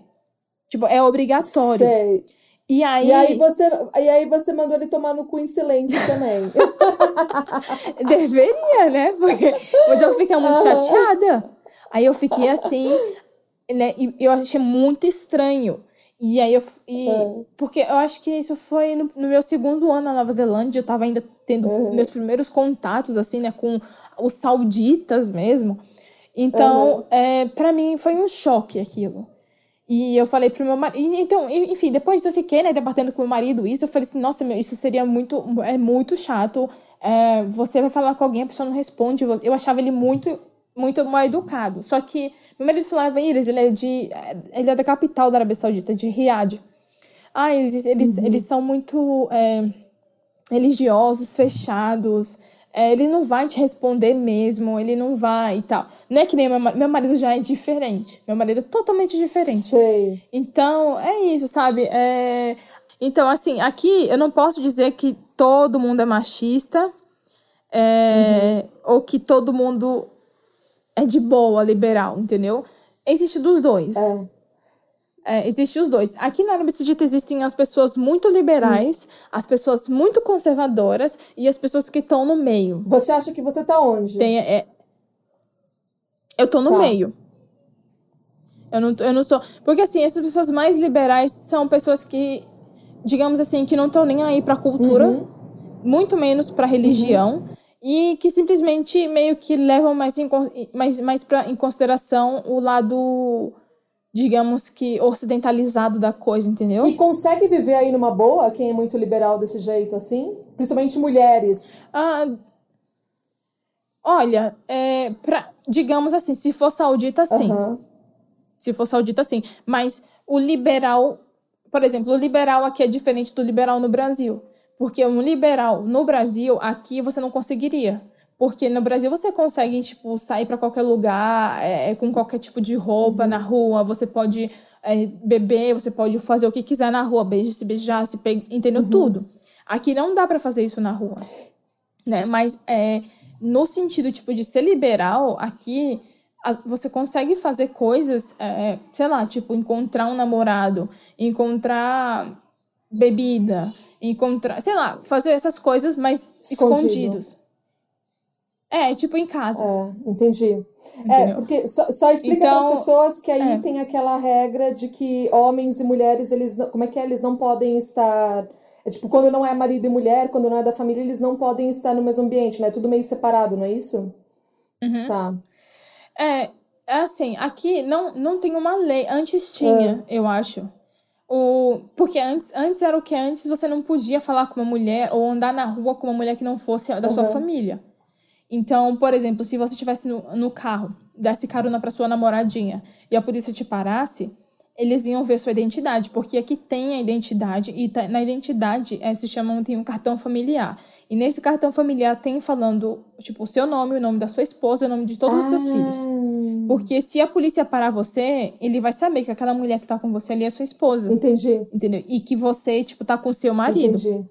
Tipo, é obrigatório. Sei. E aí... E aí você, e aí você mandou ele tomar no cu em silêncio também. Deveria, né? Porque, mas eu fiquei muito chateada. Aí eu fiquei assim, né? E eu achei muito estranho. E aí eu. E, é. Porque eu acho que isso foi no, no, meu segundo ano na Nova Zelândia. Eu tava ainda tendo uhum. meus primeiros contatos, assim, né, com os sauditas mesmo. Então, uhum. é, para mim foi um choque aquilo. E eu falei pro meu marido. Então, enfim, depois eu fiquei, né, debatendo com o meu marido isso. Eu falei assim, nossa, meu, isso seria muito. É muito chato. É, você vai falar com alguém, a pessoa não responde. Eu achava ele muito muito mal educado. Só que meu marido falava, Iris, ele é de. Ele é da capital da Arábia Saudita, de Riad. Ah, eles, eles, uhum. eles são muito é, religiosos, fechados. É, ele não vai te responder mesmo, ele não vai e tal. Não é que nem meu, meu marido já é diferente. Meu marido é totalmente diferente. Sei. Então, é isso, sabe? É... Então, assim, aqui eu não posso dizer que todo mundo é machista. É... Uhum. Ou que todo mundo é de boa, liberal, entendeu? Existe dos dois. É. É, existe os dois. Aqui na Arábia Saudita existem as pessoas muito liberais, hum. as pessoas muito conservadoras e as pessoas que estão no meio. Você acha que você tá onde? Tem, é... Eu tô no tá. meio. Eu não, eu não sou. Porque assim, essas pessoas mais liberais são pessoas que, digamos assim, que não estão nem aí pra cultura, uhum. muito menos pra religião. Uhum e que simplesmente meio que levam mais em, mais, mais pra, em consideração o lado, digamos que, ocidentalizado da coisa, entendeu? E consegue viver aí numa boa quem é muito liberal desse jeito, assim? Principalmente mulheres. Ah, olha, é, pra, digamos assim, se for saudita, sim. Uhum. Se for saudita, sim. Mas o liberal, por exemplo, o liberal aqui é diferente do liberal no Brasil. Porque um liberal no Brasil, aqui você não conseguiria. Porque no Brasil você consegue, tipo, sair para qualquer lugar, é, com qualquer tipo de roupa na rua, você pode é, beber, você pode fazer o que quiser na rua, beijar, se beijar, se pegar, entendeu? Uhum. Tudo. Aqui não dá para fazer isso na rua, né? Mas é, no sentido, tipo, de ser liberal, aqui você consegue fazer coisas, é, sei lá, tipo, encontrar um namorado, encontrar bebida, encontrar, sei lá, fazer essas coisas, mas Escondido. escondidos. É, tipo em casa. É, entendi. É, Entendeu? É, porque só, só explica então, para as pessoas que aí é. tem aquela regra de que homens e mulheres, eles não, como é que é? Eles não podem estar. É tipo, quando não é marido e mulher, quando não é da família, eles não podem estar no mesmo ambiente, né? Tudo meio separado, não é isso? Uhum. Tá. É, é assim, aqui não, não tem uma lei. Antes tinha, é. eu acho. O, porque antes, antes era o que? Antes você não podia falar com uma mulher ou andar na rua com uma mulher que não fosse da uhum. sua família. Então, por exemplo, se você estivesse no, no carro, desse carona para sua namoradinha e a polícia te parasse, eles iam ver sua identidade, porque aqui tem a identidade e tá, na identidade é, se chama tem um cartão familiar. E nesse cartão familiar tem falando, tipo, o seu nome, o nome da sua esposa, o nome de todos ah. os seus ah. filhos. Porque se a polícia parar você, ele vai saber que aquela mulher que tá com você ali é sua esposa. Entendi. Entendeu? E que você, tipo, tá com o seu marido. Entendi.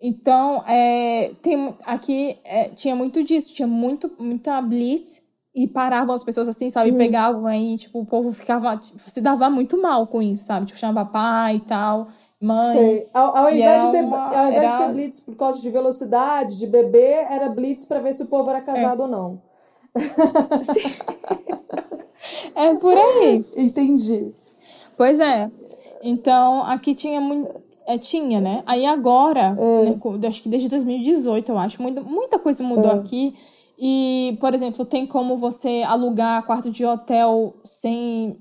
Então, é, tem, aqui é, tinha muito disso, tinha muito, muita blitz e paravam as pessoas assim, sabe? Uhum. Pegavam aí, tipo, o povo ficava, tipo, se dava muito mal com isso, sabe? Tipo, chamava pai e tal, mãe. Sei. Ao, ao invés, de ter, uma, ao invés era... de ter blitz por causa de velocidade, de bebê, era blitz para ver se o povo era casado é. ou não. É por aí. Entendi. Pois é. Então, aqui tinha muito é, tinha, né? Aí agora, é. né, acho que desde 2018, eu acho, muita, muita coisa mudou é. aqui. E, por exemplo, tem como você alugar quarto de hotel sem,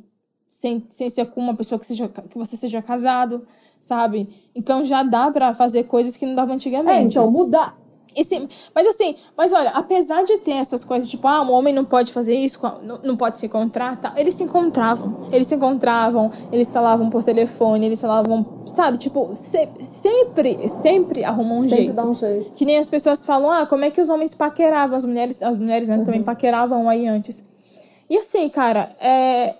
sem, sem ser com uma pessoa que, seja, que você seja casado, sabe? Então já dá para fazer coisas que não dava antigamente. É, então mudar esse, mas assim, mas olha, apesar de ter essas coisas, tipo, ah, um homem não pode fazer isso, não, não pode se encontrar, tá, eles se encontravam. Eles se encontravam, eles falavam por telefone, eles falavam, sabe, tipo, se, sempre, sempre arrumam um sempre jeito. Dá um jeito. Que nem as pessoas falam, ah, como é que os homens paqueravam, as mulheres, as mulheres, né, uhum. também paqueravam aí antes. E assim, cara, é.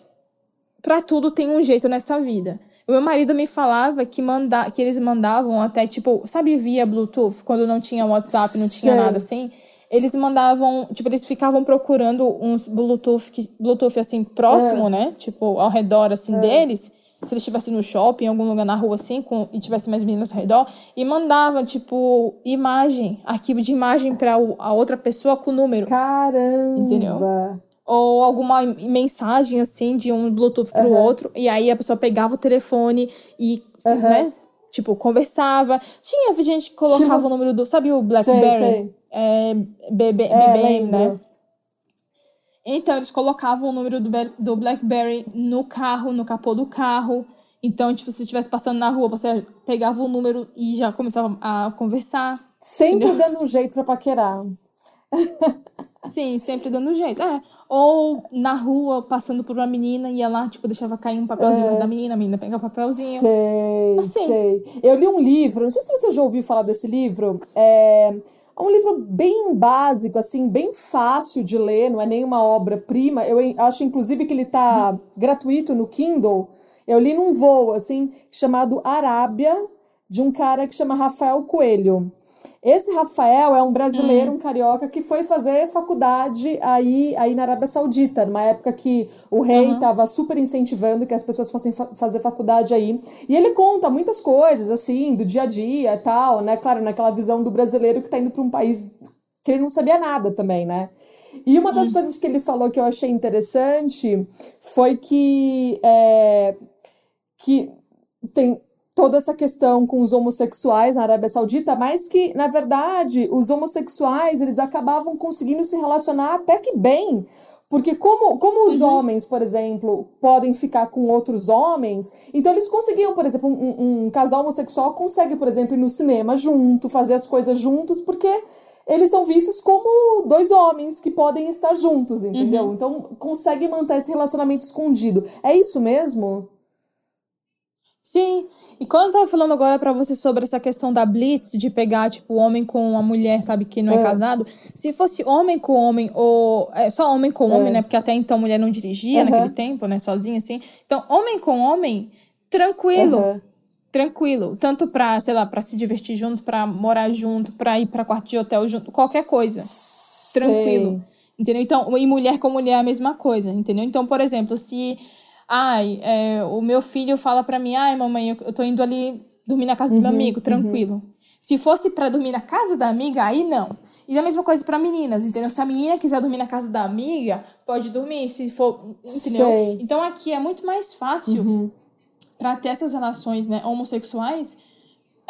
Pra tudo tem um jeito nessa vida. O meu marido me falava que, manda, que eles mandavam até, tipo, sabe, via Bluetooth, quando não tinha WhatsApp, não tinha Sei. nada assim? Eles mandavam, tipo, eles ficavam procurando uns Bluetooth, Bluetooth assim, próximo, é. né? Tipo, ao redor, assim, é. deles. Se eles estivessem no shopping, em algum lugar na rua, assim, com, e tivesse mais meninas ao redor. E mandava, tipo, imagem, arquivo de imagem pra a outra pessoa com o número. Caramba! Entendeu? Ou alguma mensagem assim de um Bluetooth pro uhum. outro, e aí a pessoa pegava o telefone e, uhum. né, tipo, conversava. Tinha gente que colocava tipo... o número do, sabe o BlackBerry? Sei, sei. É, BB, é, BBM, né? Então, eles colocavam o número do, do BlackBerry no carro, no capô do carro. Então, tipo, se estivesse passando na rua, você pegava o número e já começava a conversar. Sempre entendeu? dando um jeito pra paquerar. Sim, sempre dando jeito. É. Ou na rua, passando por uma menina, ia lá, tipo, deixava cair um papelzinho é. da menina, a menina pegava o papelzinho. Sei, assim. sei. Eu li um livro, não sei se você já ouviu falar desse livro. É um livro bem básico, assim, bem fácil de ler, não é nenhuma obra-prima. Eu acho, inclusive, que ele tá gratuito no Kindle. Eu li num voo, assim, chamado Arábia, de um cara que chama Rafael Coelho. Esse Rafael é um brasileiro, hum. um carioca, que foi fazer faculdade aí, aí na Arábia Saudita, numa época que o rei estava uhum. super incentivando que as pessoas fossem fa fazer faculdade aí. E ele conta muitas coisas, assim, do dia a dia e tal, né? Claro, naquela visão do brasileiro que está indo para um país que ele não sabia nada também, né? E uma das hum. coisas que ele falou que eu achei interessante foi que, é, que tem toda essa questão com os homossexuais na Arábia Saudita, mas que, na verdade, os homossexuais, eles acabavam conseguindo se relacionar até que bem, porque como, como os uhum. homens, por exemplo, podem ficar com outros homens, então eles conseguiam, por exemplo, um, um, casal homossexual consegue, por exemplo, ir no cinema junto, fazer as coisas juntos, porque eles são vistos como dois homens que podem estar juntos, entendeu? Uhum. Então consegue manter esse relacionamento escondido. É isso mesmo? Sim, e quando eu tava falando agora para você sobre essa questão da blitz, de pegar, tipo, homem com a mulher, sabe, que não é, é casado, se fosse homem com homem, ou é, só homem com homem, é. né, porque até então mulher não dirigia uhum. naquele tempo, né, sozinha, assim. Então, homem com homem, tranquilo. Uhum. Tranquilo. Tanto pra, sei lá, pra se divertir junto, pra morar junto, pra ir pra quarto de hotel junto, qualquer coisa. Sei. Tranquilo. Entendeu? Então, e mulher com mulher é a mesma coisa, entendeu? Então, por exemplo, se Ai, é, o meu filho fala para mim, ai, mamãe, eu, eu tô indo ali dormir na casa uhum, do meu uhum, amigo, tranquilo. Uhum. Se fosse para dormir na casa da amiga, aí não. E a mesma coisa para meninas, entendeu? Se a menina quiser dormir na casa da amiga, pode dormir, se for, entendeu? Sei. Então aqui é muito mais fácil uhum. para ter essas relações, né, homossexuais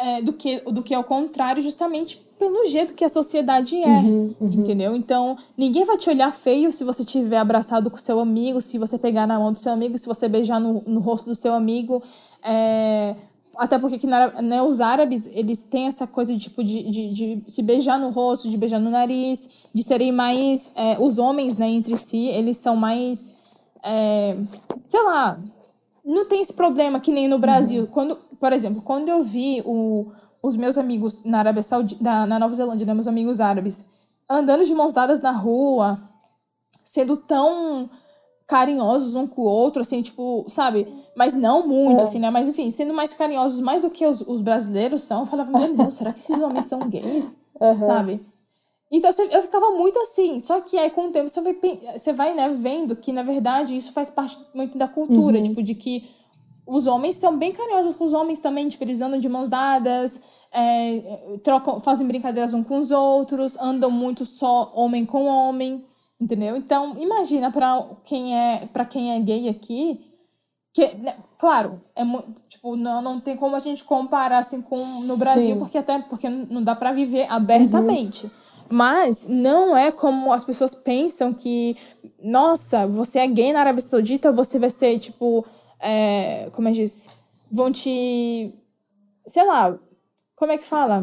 é, do que do que ao contrário, justamente pelo jeito que a sociedade é, uhum, uhum. entendeu? Então, ninguém vai te olhar feio se você estiver abraçado com seu amigo, se você pegar na mão do seu amigo, se você beijar no, no rosto do seu amigo. É... Até porque que né, os árabes, eles têm essa coisa de, tipo, de, de, de, se beijar no rosto, de beijar no nariz, de serem mais... É, os homens, né, entre si, eles são mais... É, sei lá, não tem esse problema que nem no Brasil. Uhum. Quando, por exemplo, quando eu vi o os meus amigos na Arábia Saudita, na, na Nova Zelândia, né, meus amigos árabes, andando de mãos dadas na rua, sendo tão carinhosos um com o outro, assim, tipo, sabe? Mas não muito, é. assim, né? Mas enfim, sendo mais carinhosos mais do que os, os brasileiros são, eu falava, meu Deus, será que esses homens são gays? Uhum. Sabe? Então eu ficava muito assim. Só que aí com o tempo você vai, você vai né, vendo que, na verdade, isso faz parte muito da cultura, uhum. tipo, de que os homens são bem carinhosos com os homens também, tipo, eles andam de mãos dadas, é, trocam, fazem brincadeiras uns com os outros, andam muito só homem com homem, entendeu? Então, imagina para quem é para quem é gay aqui, que, né, claro, é tipo, não, não tem como a gente comparar assim com no Brasil, Sim. porque até porque não dá para viver abertamente. Uhum. Mas não é como as pessoas pensam que, nossa, você é gay na Arábia Saudita, você vai ser, tipo, é, como é que diz? Vão te. Sei lá, como é que fala?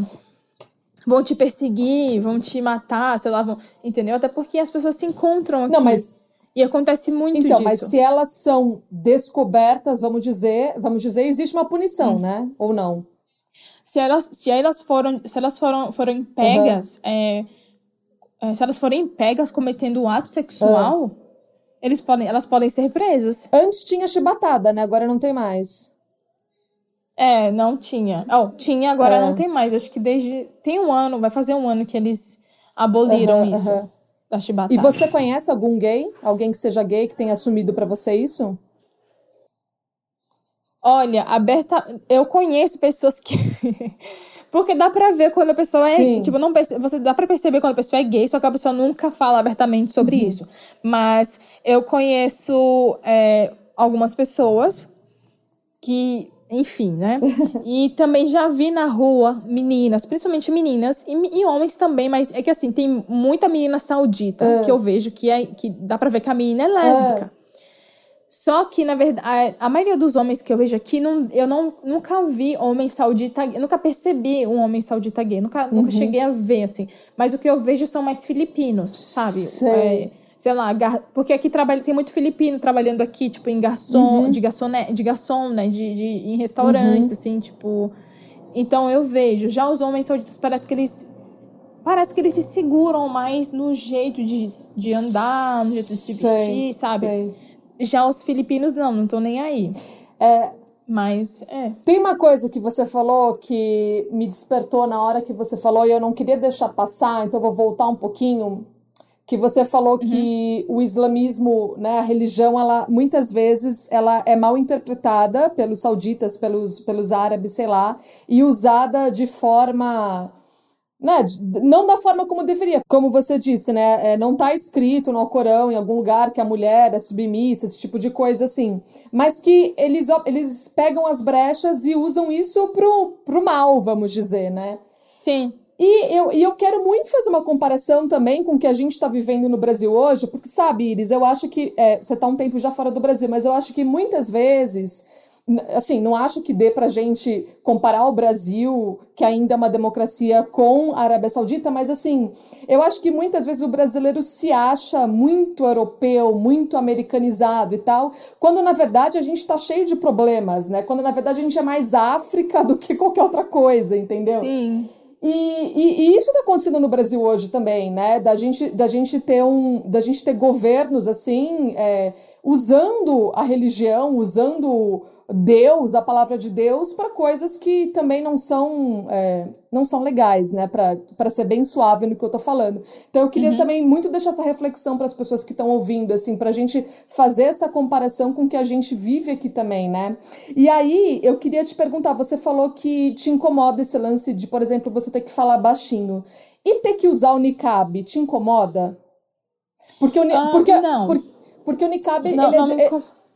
Vão te perseguir, vão te matar, sei lá, vão, entendeu? Até porque as pessoas se encontram aqui. Não, mas e acontece muito então, disso. mas se elas são descobertas, vamos dizer, vamos dizer, existe uma punição, hum. né? Ou não? Se elas, se elas foram, se elas foram, foram pegas, uhum. é, é, se elas forem pegas cometendo um ato sexual, uhum. Eles podem, elas podem ser presas. Antes tinha chibatada, né? Agora não tem mais. É, não tinha. Oh, tinha, agora é. não tem mais. acho que desde. Tem um ano, vai fazer um ano que eles aboliram uhum, isso. Uhum. Da chibatada. E você conhece algum gay? Alguém que seja gay que tenha assumido para você isso? Olha, aberta. Eu conheço pessoas que. Porque dá pra ver quando a pessoa é, Sim. é. Tipo, não você dá pra perceber quando a pessoa é gay, só que a pessoa nunca fala abertamente sobre uhum. isso. Mas eu conheço é, algumas pessoas que. Enfim, né? e também já vi na rua meninas, principalmente meninas, e, e homens também, mas é que assim, tem muita menina saudita uh. que eu vejo que, é, que dá pra ver que a menina é lésbica. Uh. Só que, na verdade, a, a, maioria dos homens que eu vejo aqui, não, eu não, nunca vi homem saudita, nunca percebi um homem saudita gay, nunca, uhum. nunca cheguei a ver, assim. Mas o que eu vejo são mais filipinos, sabe? Sei. É, sei lá, porque aqui trabalha, tem muito filipino trabalhando aqui, tipo, em garçom, uhum. de garçom, né, de garçom, né, de, de, em restaurantes, uhum. assim, tipo... Então eu vejo, já os homens sauditas parece que eles parece que eles se seguram mais no jeito de, de andar, no jeito de se vestir, sei, sabe? Sei. Já os filipinos não, não estão nem aí. É, mas, é. Tem uma coisa que você falou que me despertou na hora que você falou e eu não queria deixar passar, então vou voltar um pouquinho. Que você falou uhum. que o islamismo, né, a religião, ela muitas vezes ela é mal interpretada pelos sauditas, pelos, pelos árabes, sei lá, e usada de forma né, não da forma como deveria. Como você disse, né, é, não está escrito no Alcorão, em algum lugar, que a mulher é submissa, esse tipo de coisa assim. Mas que eles, eles pegam as brechas e usam isso pro, pro mal, vamos dizer, né? Sim. E eu, e eu quero muito fazer uma comparação também com o que a gente está vivendo no Brasil hoje, porque, sabe, Iris, eu acho que. É, você está um tempo já fora do Brasil, mas eu acho que muitas vezes assim, não acho que dê pra gente comparar o Brasil, que ainda é uma democracia, com a Arábia Saudita, mas assim, eu acho que muitas vezes o brasileiro se acha muito europeu, muito americanizado e tal, quando na verdade a gente tá cheio de problemas, né? Quando na verdade a gente é mais África do que qualquer outra coisa, entendeu? Sim. E, e, e, isso está acontecendo no Brasil hoje também, né? Da gente, da gente ter um, da gente ter governos assim, é, usando a religião, usando Deus, a palavra de Deus, para coisas que também não são é, não são legais, né? Para ser bem suave no que eu tô falando. Então eu queria uhum. também muito deixar essa reflexão para as pessoas que estão ouvindo, assim, para a gente fazer essa comparação com o que a gente vive aqui também, né? E aí eu queria te perguntar, você falou que te incomoda esse lance de, por exemplo, você ter que falar baixinho. E ter que usar o niqab te incomoda? Porque o, ah, porque, não. Por, porque o niqab não, ele não é,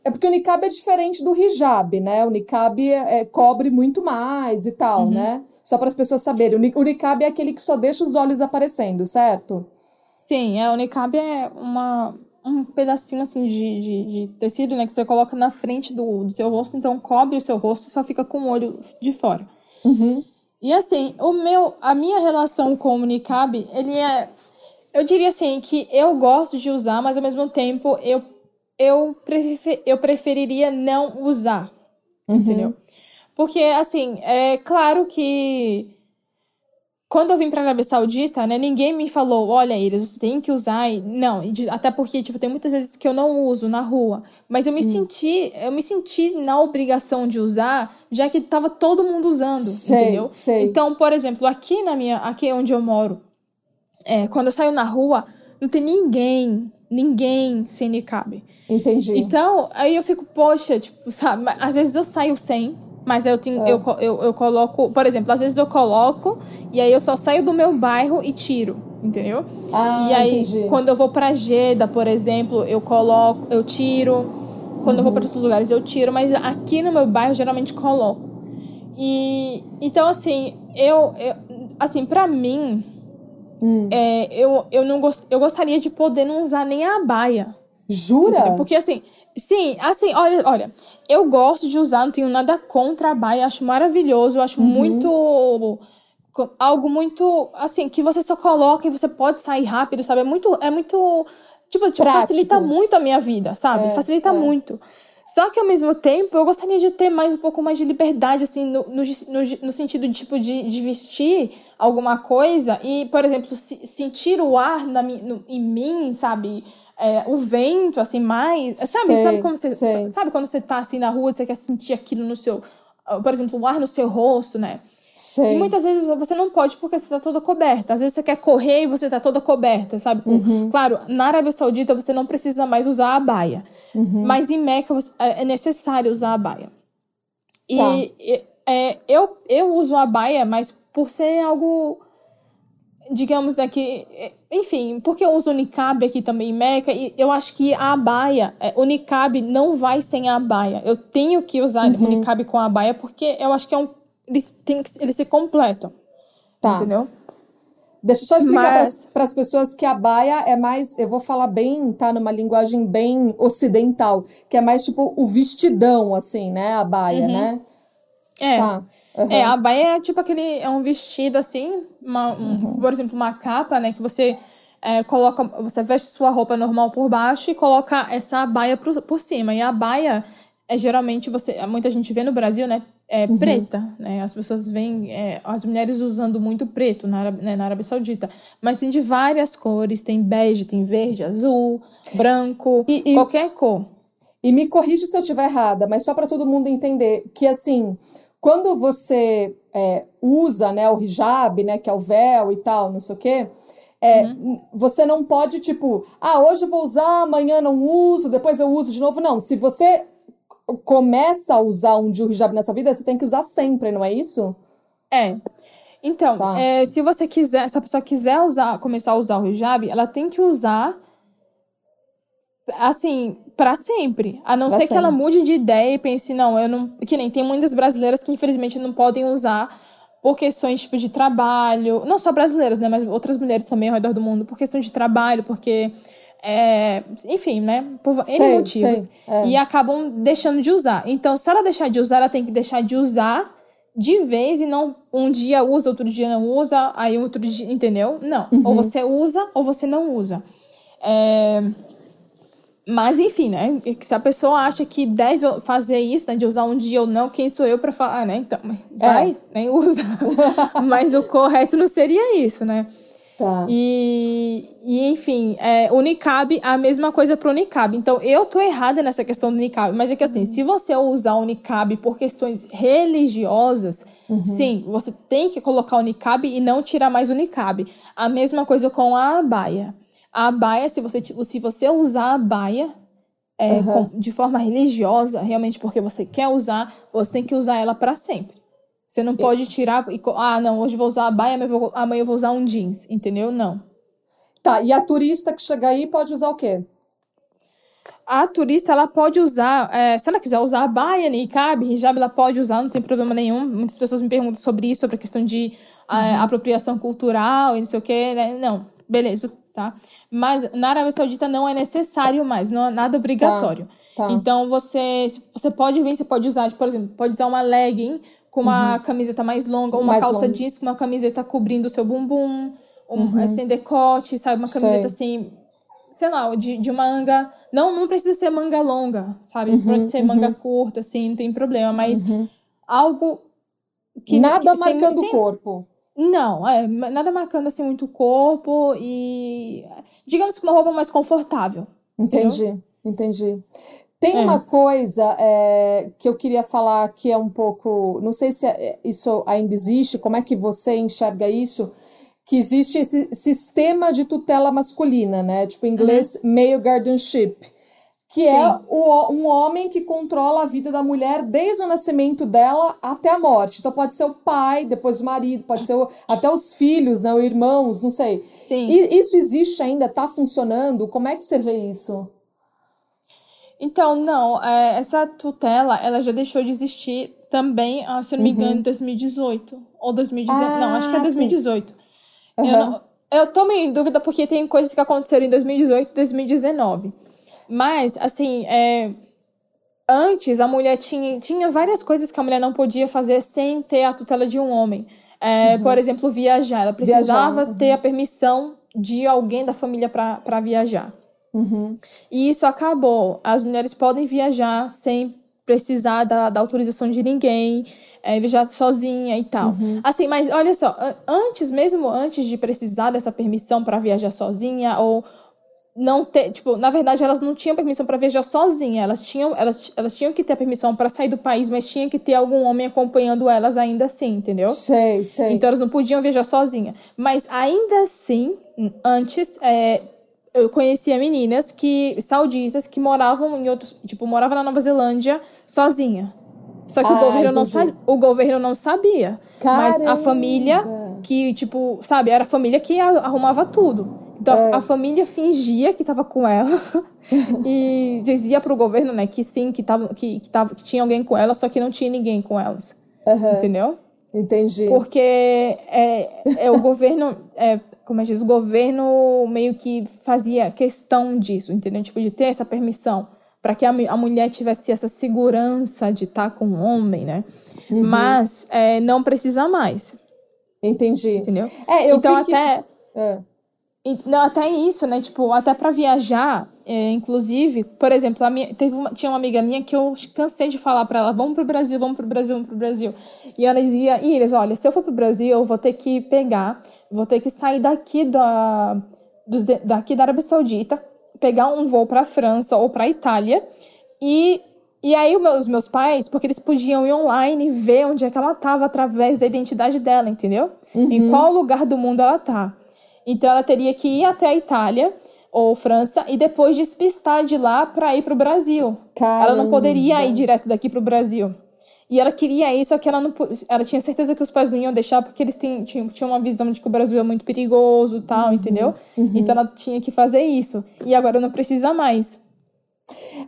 é porque o niqab é diferente do hijab, né? O niqab é, é cobre muito mais e tal, uhum. né? Só para as pessoas saberem. O niqab é aquele que só deixa os olhos aparecendo, certo? Sim, é, o niqab é uma, um pedacinho assim de, de, de, tecido, né? Que você coloca na frente do, do seu rosto, então cobre o seu rosto e só fica com o olho de fora. Uhum. E assim, o meu, a minha relação com o niqab, ele é. Eu diria assim que eu gosto de usar, mas ao mesmo tempo eu eu, prefer, eu preferiria não usar. Uhum. Entendeu? Porque, assim, é claro que quando eu vim pra Arábia Saudita, né, ninguém me falou, olha, eles você tem que usar. Não, até porque, tipo, tem muitas vezes que eu não uso na rua. Mas eu me hum. senti, eu me senti na obrigação de usar, já que tava todo mundo usando, sei, entendeu? Sei. Então, por exemplo, aqui na minha, aqui onde eu moro, é, quando eu saio na rua, não tem ninguém, ninguém sem niqab. Entendi. Então, aí eu fico, poxa, tipo, sabe? Às vezes eu saio sem, mas eu, tenho, é. eu, eu, eu coloco, por exemplo, às vezes eu coloco e aí eu só saio do meu bairro e tiro, entendeu? Ah, e aí, entendi. quando eu vou pra Jeddah, por exemplo, eu coloco, eu tiro. Quando uhum. eu vou para outros lugares, eu tiro, mas aqui no meu bairro geralmente coloco. E então, assim, eu, eu assim, para mim, hum. é, eu, eu, não gost, eu gostaria de poder não usar nem a baia. Jura? Entendeu? Porque assim, sim, assim, olha, olha, eu gosto de usar, não tenho nada contra a baia, acho maravilhoso, acho uhum. muito algo muito assim que você só coloca e você pode sair rápido, sabe? É muito é muito tipo, tipo facilita muito a minha vida, sabe? É, facilita é. muito. Só que ao mesmo tempo eu gostaria de ter mais um pouco mais de liberdade, assim, no, no, no, no sentido de, tipo, de, de vestir alguma coisa e, por exemplo, se, sentir o ar na, no, em mim, sabe? é, o vento, assim, mais. Sabe, sei, sabe como você. sei. Sabe quando você tá assim na rua, você quer sentir aquilo no seu. Ah, por exemplo, o ar no seu rosto, né? Sei. E muitas vezes você não pode porque você tá toda coberta. Às vezes você quer correr e você tá toda coberta, sabe? Uhum. Claro, na Arábia Saudita você não precisa mais usar a baia. Uhum. Mas em Meca é, é necessário usar a baia. E tá. é, eu, eu uso a baia, mas por ser algo digamos, né, que, enfim, porque eu uso o niqab aqui também em Meca, e eu acho que a abaia, é, o niqab não vai sem a abaia. Eu tenho que usar uhum. o niqab com a abaia, porque eu acho que é um, eles, tem, eles se completam. Tá. Entendeu? Deixa eu só explicar Mas... para as pessoas que a baia é mais, eu vou falar bem, tá, numa linguagem bem ocidental, que é mais tipo o vestidão, assim, né, a baia, uhum. né? É. Tá. Uhum. É, a baia é tipo aquele. É um vestido assim, uma, um, uhum. por exemplo, uma capa, né? Que você é, coloca. Você veste sua roupa normal por baixo e coloca essa baia por, por cima. E a baia é geralmente você. Muita gente vê no Brasil, né? É uhum. preta, né? As pessoas veem é, as mulheres usando muito preto na, né, na Arábia Saudita. Mas tem de várias cores, tem bege, tem verde, azul, branco, e, e, qualquer cor. E me corrija se eu estiver errada, mas só para todo mundo entender que assim quando você é, usa né, o hijab, né, que é o véu e tal, não sei o quê, é, uhum. você não pode, tipo, ah, hoje eu vou usar, amanhã não uso, depois eu uso de novo. Não, se você começa a usar um hijab nessa vida, você tem que usar sempre, não é isso? É. Então, tá. é, se você quiser, se a pessoa quiser usar, começar a usar o hijab, ela tem que usar assim, para sempre. A não pra ser sempre. que ela mude de ideia e pense, não, eu não. Que nem tem muitas brasileiras que infelizmente não podem usar por questões tipo de trabalho. Não só brasileiras, né? Mas outras mulheres também ao redor do mundo, por questão de trabalho, porque É, enfim, né? Por N motivos. Sei, é. E acabam deixando de usar. Então, se ela deixar de usar, ela tem que deixar de usar de vez e não um dia usa, outro dia não usa, aí outro dia, entendeu? Não. Uhum. Ou você usa ou você não usa. É... Mas enfim, né? Se a pessoa acha que deve fazer isso, né? De usar um dia ou não, quem sou eu para falar, né? Então, vai, é. nem usa. Mas o correto não seria isso, né? Tá. E, e enfim, é, o niqab, a mesma coisa pro niqab. Então, eu tô errada nessa questão do niqab, mas é que assim, uhum. se você usar o niqab por questões religiosas, uhum. sim, você tem que colocar o niqab e não tirar mais o niqab. A mesma coisa com a abaia. A abaia, se você, se você usar a abaia é, uhum. com, de forma religiosa, realmente porque você quer usar, você tem que usar ela para sempre. Você não pode tirar e. Ah, não, hoje vou usar a baia, amanhã eu vou usar um jeans, entendeu? Não. Tá, e a turista que chega aí pode usar o quê? A turista, ela pode usar, é, se ela quiser usar a baia, niqab, hijab, ela pode usar, não tem problema nenhum. Muitas pessoas me perguntam sobre isso, sobre a questão de uhum. apropriação cultural e não sei o quê, né? Não, beleza, tá? Mas na Arábia Saudita não é necessário mais, não é nada obrigatório. Tá, tá. Então você, você pode vir, você pode usar, por exemplo, pode usar uma legging com uma uhum. camiseta mais longa, uma mais calça longa. jeans com uma camiseta cobrindo o seu bumbum, um, uhum. É, sem decote, sabe? Uma camiseta sei. assim, sei lá, de, de manga. Não, não precisa ser manga longa, sabe? Uhum, Pode ser manga uhum. curta, assim, não tem problema, mas uhum. algo que. Nada que, marcando o corpo. Não, é, nada marcando assim muito o corpo e. Digamos que uma roupa mais confortável. Entendi, entendeu? entendi. Tem é. uma coisa é, que eu queria falar que é um pouco. Não sei se é, isso ainda existe, como é que você enxerga isso? Que existe esse sistema de tutela masculina, né? Tipo, em inglês, uhum. male guardianship. Que é Sim. é o, um homem que controla a vida da mulher desde o nascimento dela até a morte. Então pode ser o pai, depois o marido, pode ser o, até os filhos, né? Os irmãos, não sei. Sim. E isso existe ainda? Tá funcionando? Como é que você vê isso? Então, não, é, essa tutela, ela já deixou de existir também, ah, se não me uhum. engano, em 2018. Ou 2019. Ah, não, acho que é 2018. Uhum. Eu, não, eu tô meio em dúvida porque tem coisas que aconteceram em 2018 e 2019. Mas, assim, é, antes a mulher tinha, tinha várias coisas que a mulher não podia fazer sem ter a tutela de um homem. É, uhum. Por exemplo, viajar. Ela precisava viajar, uhum. ter a permissão de alguém da família para viajar. Uhum. E isso acabou. As mulheres podem viajar sem precisar da, da autorização de ninguém, é, viajar sozinha e tal. Uhum. Assim, mas olha só, antes, mesmo antes de precisar dessa permissão para viajar sozinha ou não ter, tipo, na verdade elas não tinham permissão para viajar sozinha, elas tinham, elas, elas tinham que ter permissão para sair do país, mas tinha que ter algum homem acompanhando elas ainda assim, entendeu? Sei, sei. Então elas não podiam viajar sozinha, mas ainda assim, antes, é, eu conhecia meninas que sauditas que moravam em outros, tipo, moravam na Nova Zelândia sozinha. Só que ah, o governo não sabia, o governo não sabia. Caramba. Mas a família que, tipo, sabe, era a família que arrumava tudo. Então é. a, a, família fingia que tava com ela e dizia pro governo, né, que sim, que tava que, que, tava, que tinha alguém com ela, só que não tinha ninguém com elas. Uhum. Entendeu? Entendi. Porque é, é o governo é, como é que diz, o governo meio que fazia questão disso, entendeu? Tipo, de ter essa permissão para que a, a, mulher tivesse essa segurança de estar tá com o homem, né? Uhum. Mas é, não precisa mais. Entendi. Entendeu? É, eu então até que... é. Não, até isso, né? Tipo, até para viajar, é, inclusive, por exemplo, a minha, teve uma, tinha uma amiga minha que eu cansei de falar para ela, vamos pro Brasil, vamos pro Brasil, vamos pro Brasil. E ela dizia, Iris, olha, se eu for pro Brasil, eu vou ter que pegar, vou ter que sair daqui da, dos, daqui da Arábia Saudita, pegar um voo pra França ou pra Itália, e, e aí os meus pais, porque eles podiam ir online e ver onde é que ela tava através da identidade dela, entendeu? Uhum. Em qual lugar do mundo ela tá. Então ela teria que ir até a Itália ou França e depois despistar de lá para ir para o Brasil. Caramba. Ela não poderia ir direto daqui para o Brasil. E ela queria isso, só que ela não ela tinha certeza que os pais não iam deixar porque eles tinham, tinham uma visão de que o Brasil é muito perigoso, tal, uhum. entendeu? Uhum. Então ela tinha que fazer isso. E agora não precisa mais.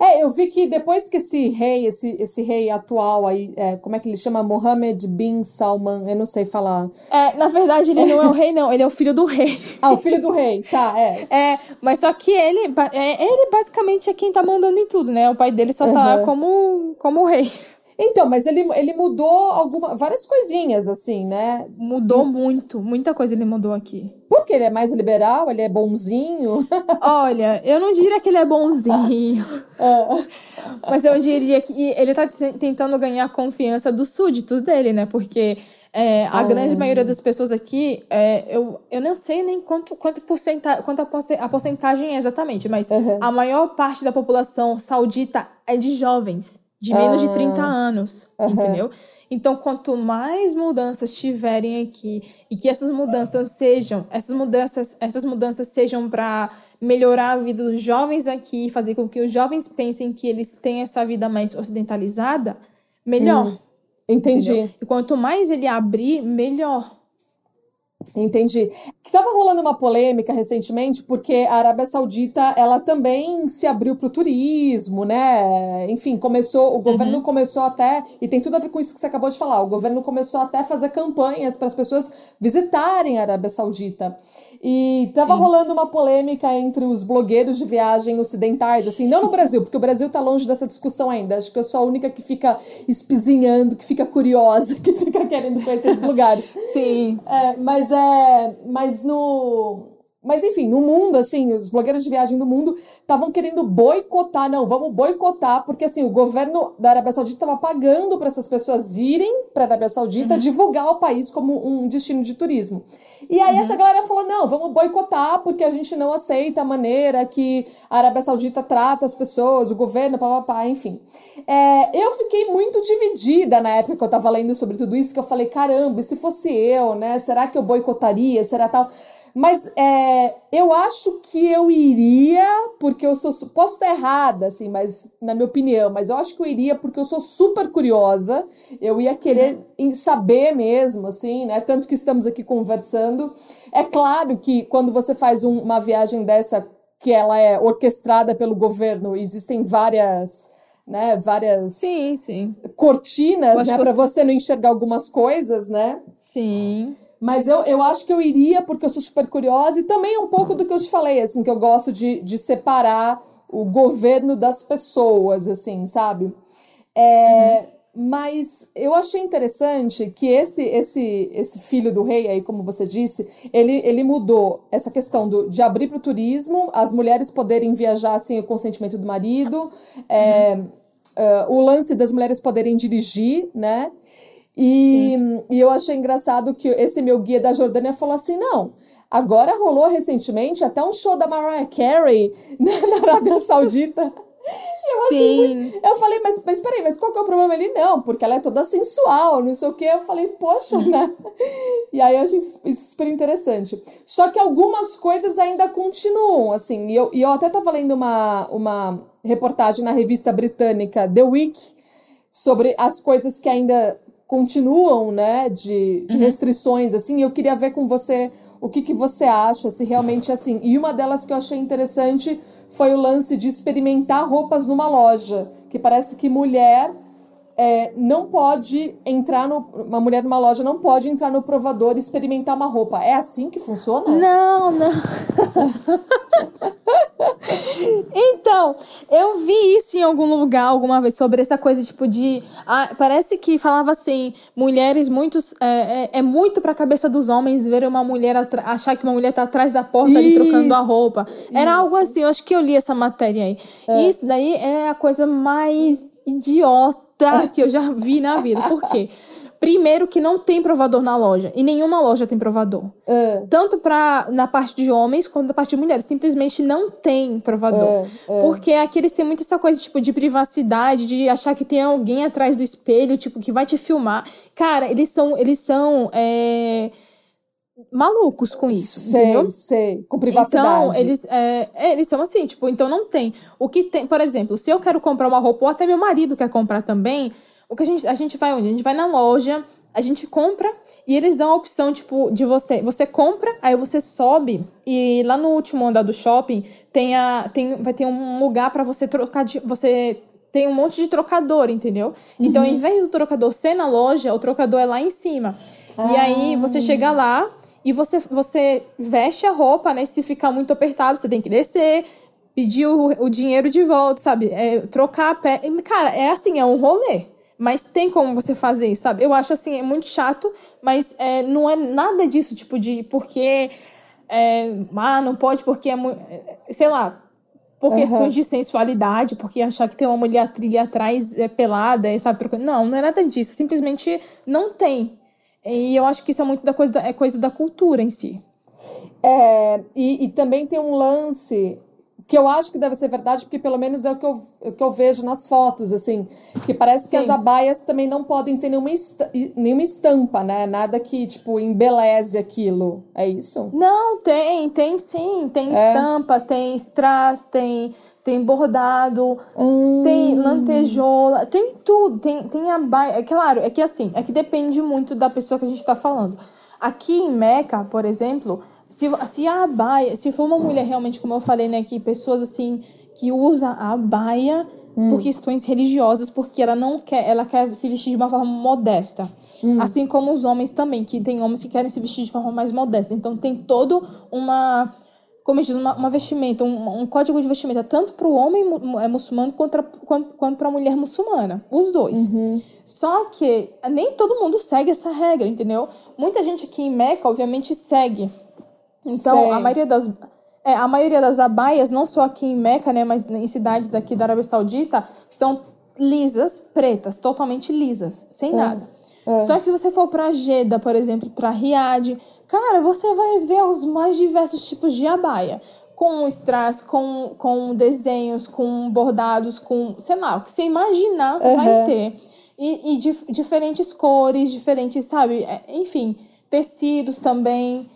É, eu vi que depois que esse rei, esse, esse rei atual aí, é, como é que ele chama? Mohammed bin Salman, eu não sei falar. É, na verdade, ele não é o rei, não, ele é o filho do rei. Ah, o filho do rei, tá, é. É, mas só que ele, é, ele basicamente é quem tá mandando em tudo, né? O pai dele só tá uhum. lá como, como rei. Então, mas ele, ele mudou alguma, várias coisinhas, assim, né? Mudou muito, muita coisa ele mudou aqui. Porque ele é mais liberal, ele é bonzinho? Olha, eu não diria que ele é bonzinho. é. Mas eu diria que ele tá tentando ganhar a confiança dos súditos dele, né? Porque é, a ah. grande maioria das pessoas aqui, é, eu, eu não sei nem quanto, quanto, porcenta, quanto a, porcentagem é exatamente, mas uhum. a maior parte da população saudita é de jovens de menos de 30 ah, anos, uhum. entendeu? Então, quanto mais mudanças tiverem aqui e que essas mudanças sejam, essas mudanças, essas mudanças sejam para melhorar a vida dos jovens aqui, fazer com que os jovens pensem que eles têm essa vida mais ocidentalizada, melhor. Hum, entendi. Entendeu? E quanto mais ele abrir, melhor. Entendi. Que estava rolando uma polêmica recentemente porque a Arábia Saudita ela também se abriu para o turismo, né? Enfim, começou o governo uhum. começou até e tem tudo a ver com isso que você acabou de falar. O governo começou até a fazer campanhas para as pessoas visitarem a Arábia Saudita. E tava Sim. rolando uma polêmica entre os blogueiros de viagem ocidentais, assim, não no Brasil, porque o Brasil tá longe dessa discussão ainda. Acho que eu sou a única que fica espizinhando, que fica curiosa, que fica querendo conhecer esses lugares. Sim. É, mas é. Mas no mas enfim, no mundo, assim, os blogueiros de viagem do mundo estavam querendo boicotar, não, vamos boicotar, porque assim, o governo da Arábia Saudita estava pagando para essas pessoas irem para a Arábia Saudita uhum. divulgar o país como um destino de turismo. E aí uhum. essa galera falou: não, vamos boicotar, porque a gente não aceita a maneira que a Arábia Saudita trata as pessoas, o governo, papapá, enfim. É, eu fiquei muito dividida na época que eu estava lendo sobre tudo isso, que eu falei: caramba, e se fosse eu, né? Será que eu boicotaria? Será tal? Mas é, eu acho que eu iria, porque eu sou. Posso estar errada, assim, mas na minha opinião, mas eu acho que eu iria porque eu sou super curiosa. Eu ia querer saber mesmo, assim, né? Tanto que estamos aqui conversando. É claro que quando você faz um, uma viagem dessa, que ela é orquestrada pelo governo, existem várias né, várias sim, sim. cortinas, né, para você não enxergar algumas coisas, né? Sim. Mas eu, eu acho que eu iria porque eu sou super curiosa e também um pouco do que eu te falei, assim, que eu gosto de, de separar o governo das pessoas, assim, sabe? É, uhum. Mas eu achei interessante que esse, esse, esse filho do rei, aí, como você disse, ele, ele mudou essa questão do, de abrir para o turismo, as mulheres poderem viajar sem o consentimento do marido, é, uhum. uh, o lance das mulheres poderem dirigir, né? E, e eu achei engraçado que esse meu guia da Jordânia falou assim: não, agora rolou recentemente até um show da Mariah Carey na Arábia Saudita. Eu, achei, eu falei, mas, mas peraí, mas qual que é o problema? Ele, não, porque ela é toda sensual, não sei o que. Eu falei, poxa, né? E aí eu achei isso, isso super interessante. Só que algumas coisas ainda continuam, assim. E eu, e eu até tava lendo uma, uma reportagem na revista britânica The Week sobre as coisas que ainda continuam, né, de, de uhum. restrições, assim, eu queria ver com você o que, que você acha, se realmente assim. E uma delas que eu achei interessante foi o lance de experimentar roupas numa loja, que parece que mulher é, não pode entrar no. Uma mulher numa loja não pode entrar no provador e experimentar uma roupa. É assim que funciona? Não, não. então, eu vi isso em algum lugar alguma vez sobre essa coisa tipo de. Ah, parece que falava assim: mulheres muito. É, é, é muito pra cabeça dos homens ver uma mulher achar que uma mulher tá atrás da porta isso, ali trocando a roupa. Era isso. algo assim, eu acho que eu li essa matéria aí. É. Isso daí é a coisa mais idiota que eu já vi na vida. Por quê? Primeiro que não tem provador na loja. E nenhuma loja tem provador. Uh. Tanto pra, na parte de homens quanto na parte de mulheres. Simplesmente não tem provador. Uh. Uh. Porque aqui eles têm muito essa coisa, tipo, de privacidade, de achar que tem alguém atrás do espelho, tipo, que vai te filmar. Cara, eles são. Eles são. É malucos com isso, sei, entendeu? Sei, com privacidade. Então, eles, é, eles são assim, tipo, então não tem. O que tem, por exemplo, se eu quero comprar uma roupa, ou até meu marido quer comprar também, o que a gente, a gente vai onde? A gente vai na loja, A gente compra e eles dão a opção, tipo, de você. Você compra, aí você sobe e lá no último andar do shopping tem a, tem, vai ter um lugar para você trocar de. Você tem um monte de trocador, entendeu? Uhum. Então, ao invés do trocador ser na loja, o trocador é lá em cima. Ah. E aí você chega lá e você, você veste a roupa, né? Se ficar muito apertado, você tem que descer, pedir o, o dinheiro de volta, sabe? É, trocar a pé. Cara, é assim, é um rolê. Mas tem como você fazer isso, sabe? Eu acho assim, é muito chato, mas é, não é nada disso, tipo, de porque. É, ah, não pode porque é muito. Sei lá. Por uhum. questões de sensualidade, porque achar que tem uma mulher ali atrás é pelada, sabe? Não, não é nada disso. Simplesmente não tem. E eu acho que isso é muito da coisa da, é coisa da cultura em si. É, e, e também tem um lance que eu acho que deve ser verdade, porque pelo menos é o que eu, o que eu vejo nas fotos, assim, que parece que Sim. as abaias também não podem ter nenhuma, nenhuma estampa, né? Nada que, tipo, embeleze aquilo. É isso? Não, tem, tem sim. Tem é. estampa, tem strass, tem, tem bordado, hum. tem lantejola, tem tudo. Tem, tem abaia. É claro, é que assim, é que depende muito da pessoa que a gente tá falando. Aqui em Meca, por exemplo se, se a abaia, se for uma mulher realmente, como eu falei, né, que pessoas assim que usa a abaia hum. por questões religiosas, porque ela não quer, ela quer se vestir de uma forma modesta. Hum. Assim como os homens também, que tem homens que querem se vestir de forma mais modesta. Então tem todo uma como diz, uma, uma vestimenta, um, um, código de vestimenta, tanto para o homem é muçulmano quanto, quanto, quanto para a mulher muçulmana. Os dois. Uhum. Só que nem todo mundo segue essa regra, entendeu? Muita gente aqui em Meca, obviamente, segue então, Sei. a maioria das. É, a maioria das abaias, não só aqui em Meca, né, mas em cidades aqui da Arábia Saudita, são lisas, pretas, totalmente lisas, sem é. nada. É. Só que se você for para Jeddah, por exemplo, para Riad, cara, você vai ver os mais diversos tipos de abaia. Com strass, com, com desenhos, com bordados, com, sei lá, o que você imaginar uhum. vai ter. E, e dif diferentes cores, diferentes, sabe? É, enfim, tecidos também.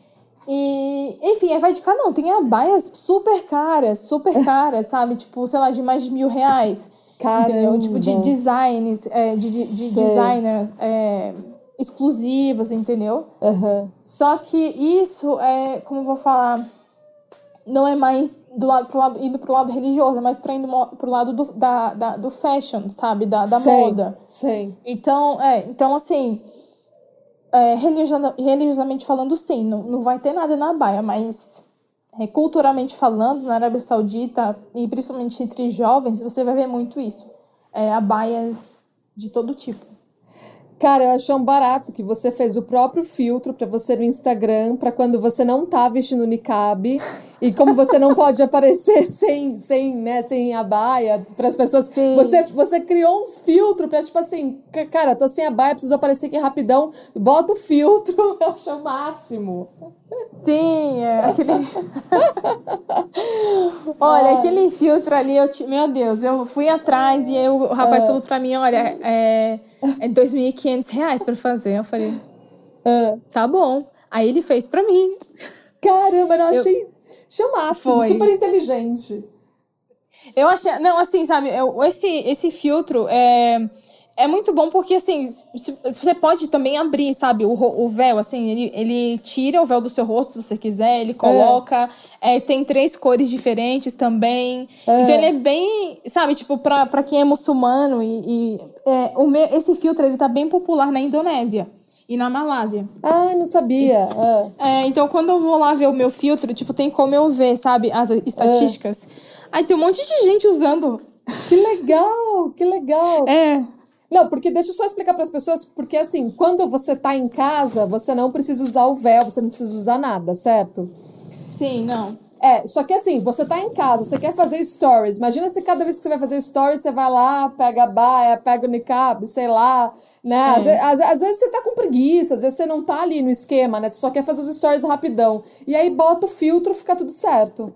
E, enfim, vai de cada um. Tem abaias super caras, super caras, sabe? Tipo, sei lá, de mais de mil reais. Caramba. Entendeu? Tipo, de designs, é, de, de, de designers é, exclusivas, entendeu? Uhum. Só que isso é, como eu vou falar, não é mais do lado, pro lado, indo pro lado religioso, é mais pra indo pro lado do, da, da, do fashion, sabe? Da, da sei, moda. Sim. Então, é, então assim é, religiosamente falando, sim, não, não vai ter nada na baia, mas é, culturalmente falando, na Arábia Saudita, e principalmente entre jovens, você vai ver muito isso. É, abaias de todo tipo. Cara, eu achei um barato que você fez o próprio filtro para você no Instagram, para quando você não tá vestindo niqab. E como você não pode aparecer sem, sem, né, sem a baia para as pessoas, Sim. você você criou um filtro para tipo assim, cara, tô sem a baia, preciso aparecer aqui rapidão, bota o filtro, eu acho o máximo. Sim, é aquele. olha, aquele filtro ali, eu te... meu Deus, eu fui atrás e aí o rapaz é. falou para mim, olha, é é 2.500 reais pra fazer. Eu falei, ah. tá bom. Aí ele fez pra mim. Caramba, eu achei, eu... Foi. super inteligente. Eu achei, não, assim, sabe, eu, esse, esse filtro é é muito bom porque, assim, você pode também abrir, sabe, o, o véu, assim, ele, ele tira o véu do seu rosto se você quiser, ele coloca, é. É, tem três cores diferentes também. É. Então ele é bem, sabe, tipo, pra, pra quem é muçulmano e, e é, o meu, esse filtro, ele tá bem popular na Indonésia e na Malásia. Ah, não sabia. É, então quando eu vou lá ver o meu filtro, tipo, tem como eu ver, sabe, as estatísticas. Aí tem um monte de gente usando. Que legal, que legal. É. Não, porque deixa eu só explicar para as pessoas, porque assim, quando você tá em casa, você não precisa usar o véu, você não precisa usar nada, certo? Sim, não. É, só que assim, você tá em casa, você quer fazer stories. Imagina se cada vez que você vai fazer stories, você vai lá, pega a baia, pega o niqab, sei lá, né? É. Às, vezes, às, às, vezes você tá com preguiça, às vezes você não tá ali no esquema, né? Você só quer fazer os stories rapidão. E aí bota o filtro, fica tudo certo.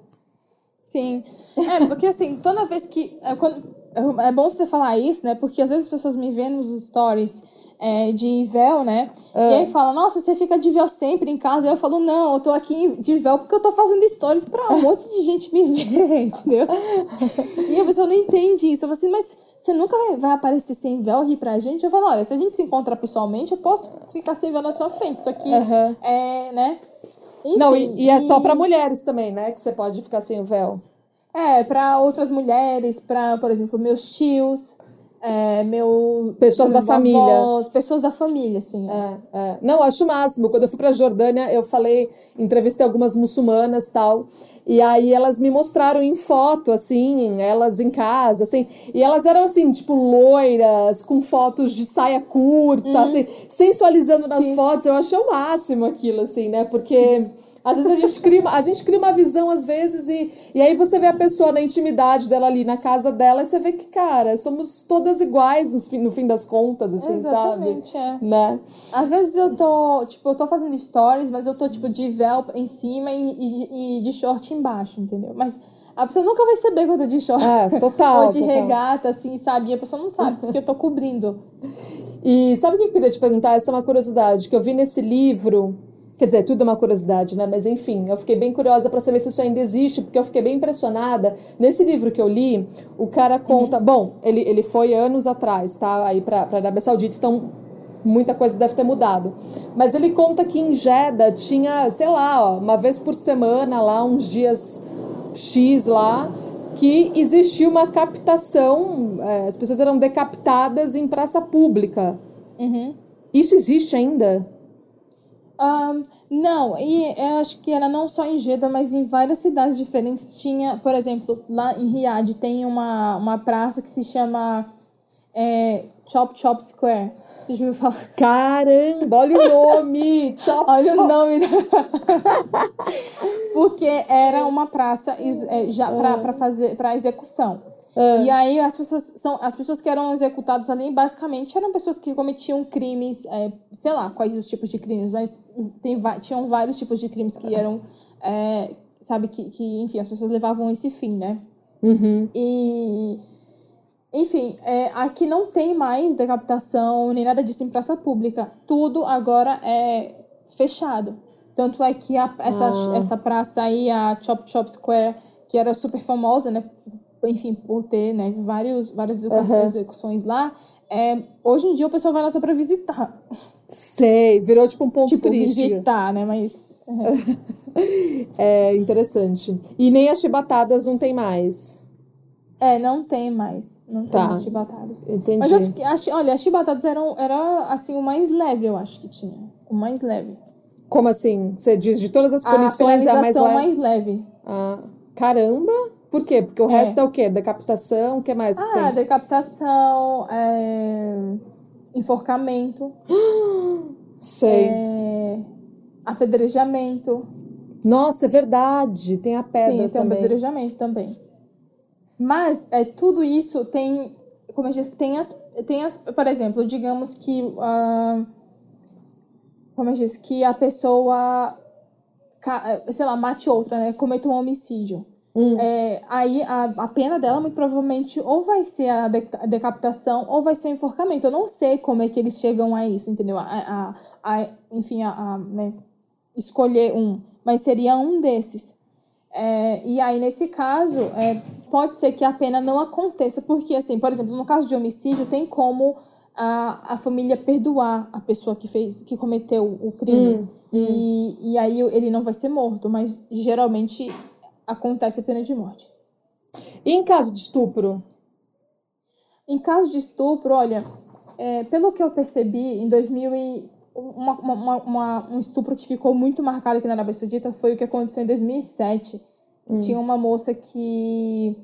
Sim. É, porque assim, toda vez que. É, quando, é bom você falar isso, né? Porque às vezes as pessoas me veem nos stories é, de véu, né? Ah. E aí fala, nossa, você fica de véu sempre em casa. Aí eu falo, não, eu tô aqui de véu porque eu tô fazendo stories pra um monte de gente me ver, entendeu? e a pessoa não entende isso. Eu falo assim, mas você nunca vai, aparecer sem véu aqui pra gente? Eu falo, olha, se a gente se encontrar pessoalmente, eu posso ficar sem véu na sua frente. Isso aqui é, né? Enfim, Não, e, e é só pra mulheres também, né? Que você pode ficar sem o véu. É, pra outras mulheres, pra, por exemplo, meus tios, é, meu... Pessoas da meus família. avós, pessoas da família, assim. É, é. Não, acho o máximo. Quando eu fui pra Jordânia, eu falei, entrevistei algumas muçulmanas e tal. E aí elas me mostraram em foto, assim, elas em casa, assim. E elas eram, assim, tipo, loiras, com fotos de saia curta, assim, sensualizando nas fotos. Eu achei o máximo aquilo, assim, né? Porque. Às vezes a gente cria, uma- a gente cria uma visão, às vezes, e, e aí você vê a pessoa na intimidade dela ali, na casa dela, e você vê que, cara, somos todas iguais no fim, no fim das contas, assim, Exatamente, sabe? é. Né? Às vezes eu tô, tipo, eu tô fazendo stories, mas eu tô, tipo, de véu em cima e, e, e de short embaixo, entendeu? Mas a pessoa nunca vai saber que eu tô de short. É, total, Ou de total. regata, assim, sabe? E a pessoa não sabe, porque eu tô cobrindo. E sabe o que eu queria te perguntar? Essa é uma curiosidade que eu vi nesse livro. Quer dizer, tudo é uma curiosidade, né? Mas enfim, eu fiquei bem curiosa para saber se isso ainda existe, porque eu fiquei bem impressionada. Nesse livro que eu li, o cara conta. Bom, ele, ele foi anos atrás, tá? Aí pra, pra Arábia Saudita, então muita coisa deve ter mudado. Mas ele conta que em Jeddah tinha, sei lá, ó, uma vez por semana lá, uns dias X lá, que existia uma captação, é, as pessoas eram decapitadas em praça pública. Uhum. Isso existe ainda? Ahn, não, e eu acho que era não só em Jeddah, mas em várias cidades diferentes. Tinha, por exemplo, lá em Riad tem uma, uma praça que se chama é, Chop Chop Square. Você já ouviu falar? Caramba, olha o nome! Chop, Olha o chop. nome da... Porque era uma praça é, já pra fazer para execução. E aí as pessoas são as pessoas que eram executadas ali basicamente eram pessoas que cometiam crimes, é, sei lá quais os tipos de crimes, mas tem, tinham vários tipos de crimes que eram, é, sabe que, que enfim as pessoas levavam esse fim, né? E enfim, é, aqui não tem mais decapitação nem nada disso em praça pública. Tudo agora é fechado. Tanto é que a- essa, essa praça aí, a Chop Chop Square, que era super famosa, né? Enfim, por ter né, vários, várias Aham. execuções lá. É, hoje em dia o pessoal vai lá só pra visitar. Sei, virou tipo um ponto tipo, turístico. visitar, né? Mas. É interessante. E nem as chibatadas não tem mais. É, não tem mais. Não tem Tá. mais chibatadas. Entendi. Mas acho que, acho, olha, as chibatadas eram, era assim, o mais leve, eu acho que tinha. O mais leve. Como assim? Você diz de todas as A punições é a mais leve? mais leve. Ah, caramba! Por quê? Porque o É. resto é o quê? Decapitação? O que mais que Ah, tem? decapitação, é, enforcamento, Sei. é, apedrejamento. Nossa, é verdade. Tem a pedra Sim, tem também. apedrejamento também. Mas é, tudo isso tem, como eu disse, tem as, tem as, por exemplo, digamos que, ah, como eu disse, que a pessoa, sei lá, mate outra, né, cometa um homicídio. É, aí a, a pena dela, muito provavelmente, ou vai ser a, de- a decapitação ou vai ser o enforcamento. Eu não sei como é que eles chegam a isso, entendeu? A, a, enfim, a, né, escolher um, mas seria um desses. É, e aí, nesse caso, é, pode ser que a pena não aconteça, porque, assim, por exemplo, no caso de homicídio, tem como a, a família perdoar a pessoa que fez, que cometeu o crime. E, e aí ele não vai ser morto, mas geralmente acontece a pena de morte. E em caso de estupro? Em caso de estupro, olha, é, pelo que eu percebi, em 2000 e uma, uma, uma- um estupro que ficou muito marcado aqui na Arábia Saudita foi o que aconteceu em 2007. Hum. Tinha uma moça que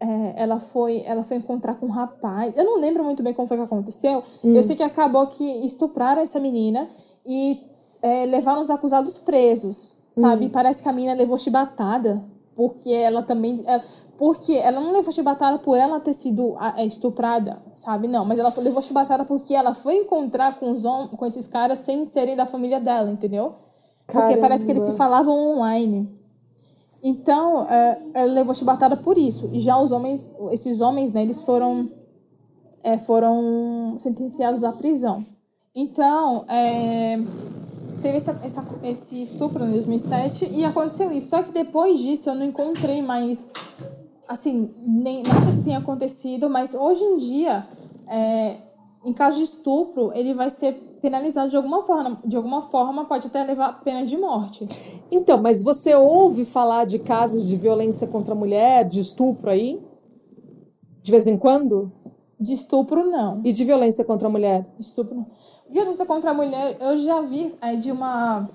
é, ela foi ela foi encontrar com um rapaz. Eu não lembro muito bem como foi que aconteceu. Hum. Eu sei que acabou que estupraram essa menina e é, levaram os acusados presos, sabe? Hum. Parece que a menina levou chibatada. Porque ela também. é, Porque ela não levou chibatada por ela ter sido é, estuprada, sabe? Não, mas ela levou chibatada porque ela foi encontrar com, os hom- com esses caras sem serem da família dela, entendeu? Porque parece que eles se Caramba. falavam online. Então, é, ela levou chibatada por isso. E já os homens, esses homens, né, eles foram, é, foram sentenciados à prisão. Então, é, teve essa, essa, esse estupro em 2007 e aconteceu isso. Só que depois disso eu não encontrei mais, assim, nem nada que tenha acontecido, mas hoje em dia, é, em caso de estupro, ele vai ser penalizado de alguma forma, de alguma forma pode até levar pena de morte. Então, mas você ouve falar de casos de violência contra a mulher, de estupro aí? De vez em quando? De estupro, não. E de violência contra a mulher? Estupro. Violência contra a mulher, eu já vi é, de uma,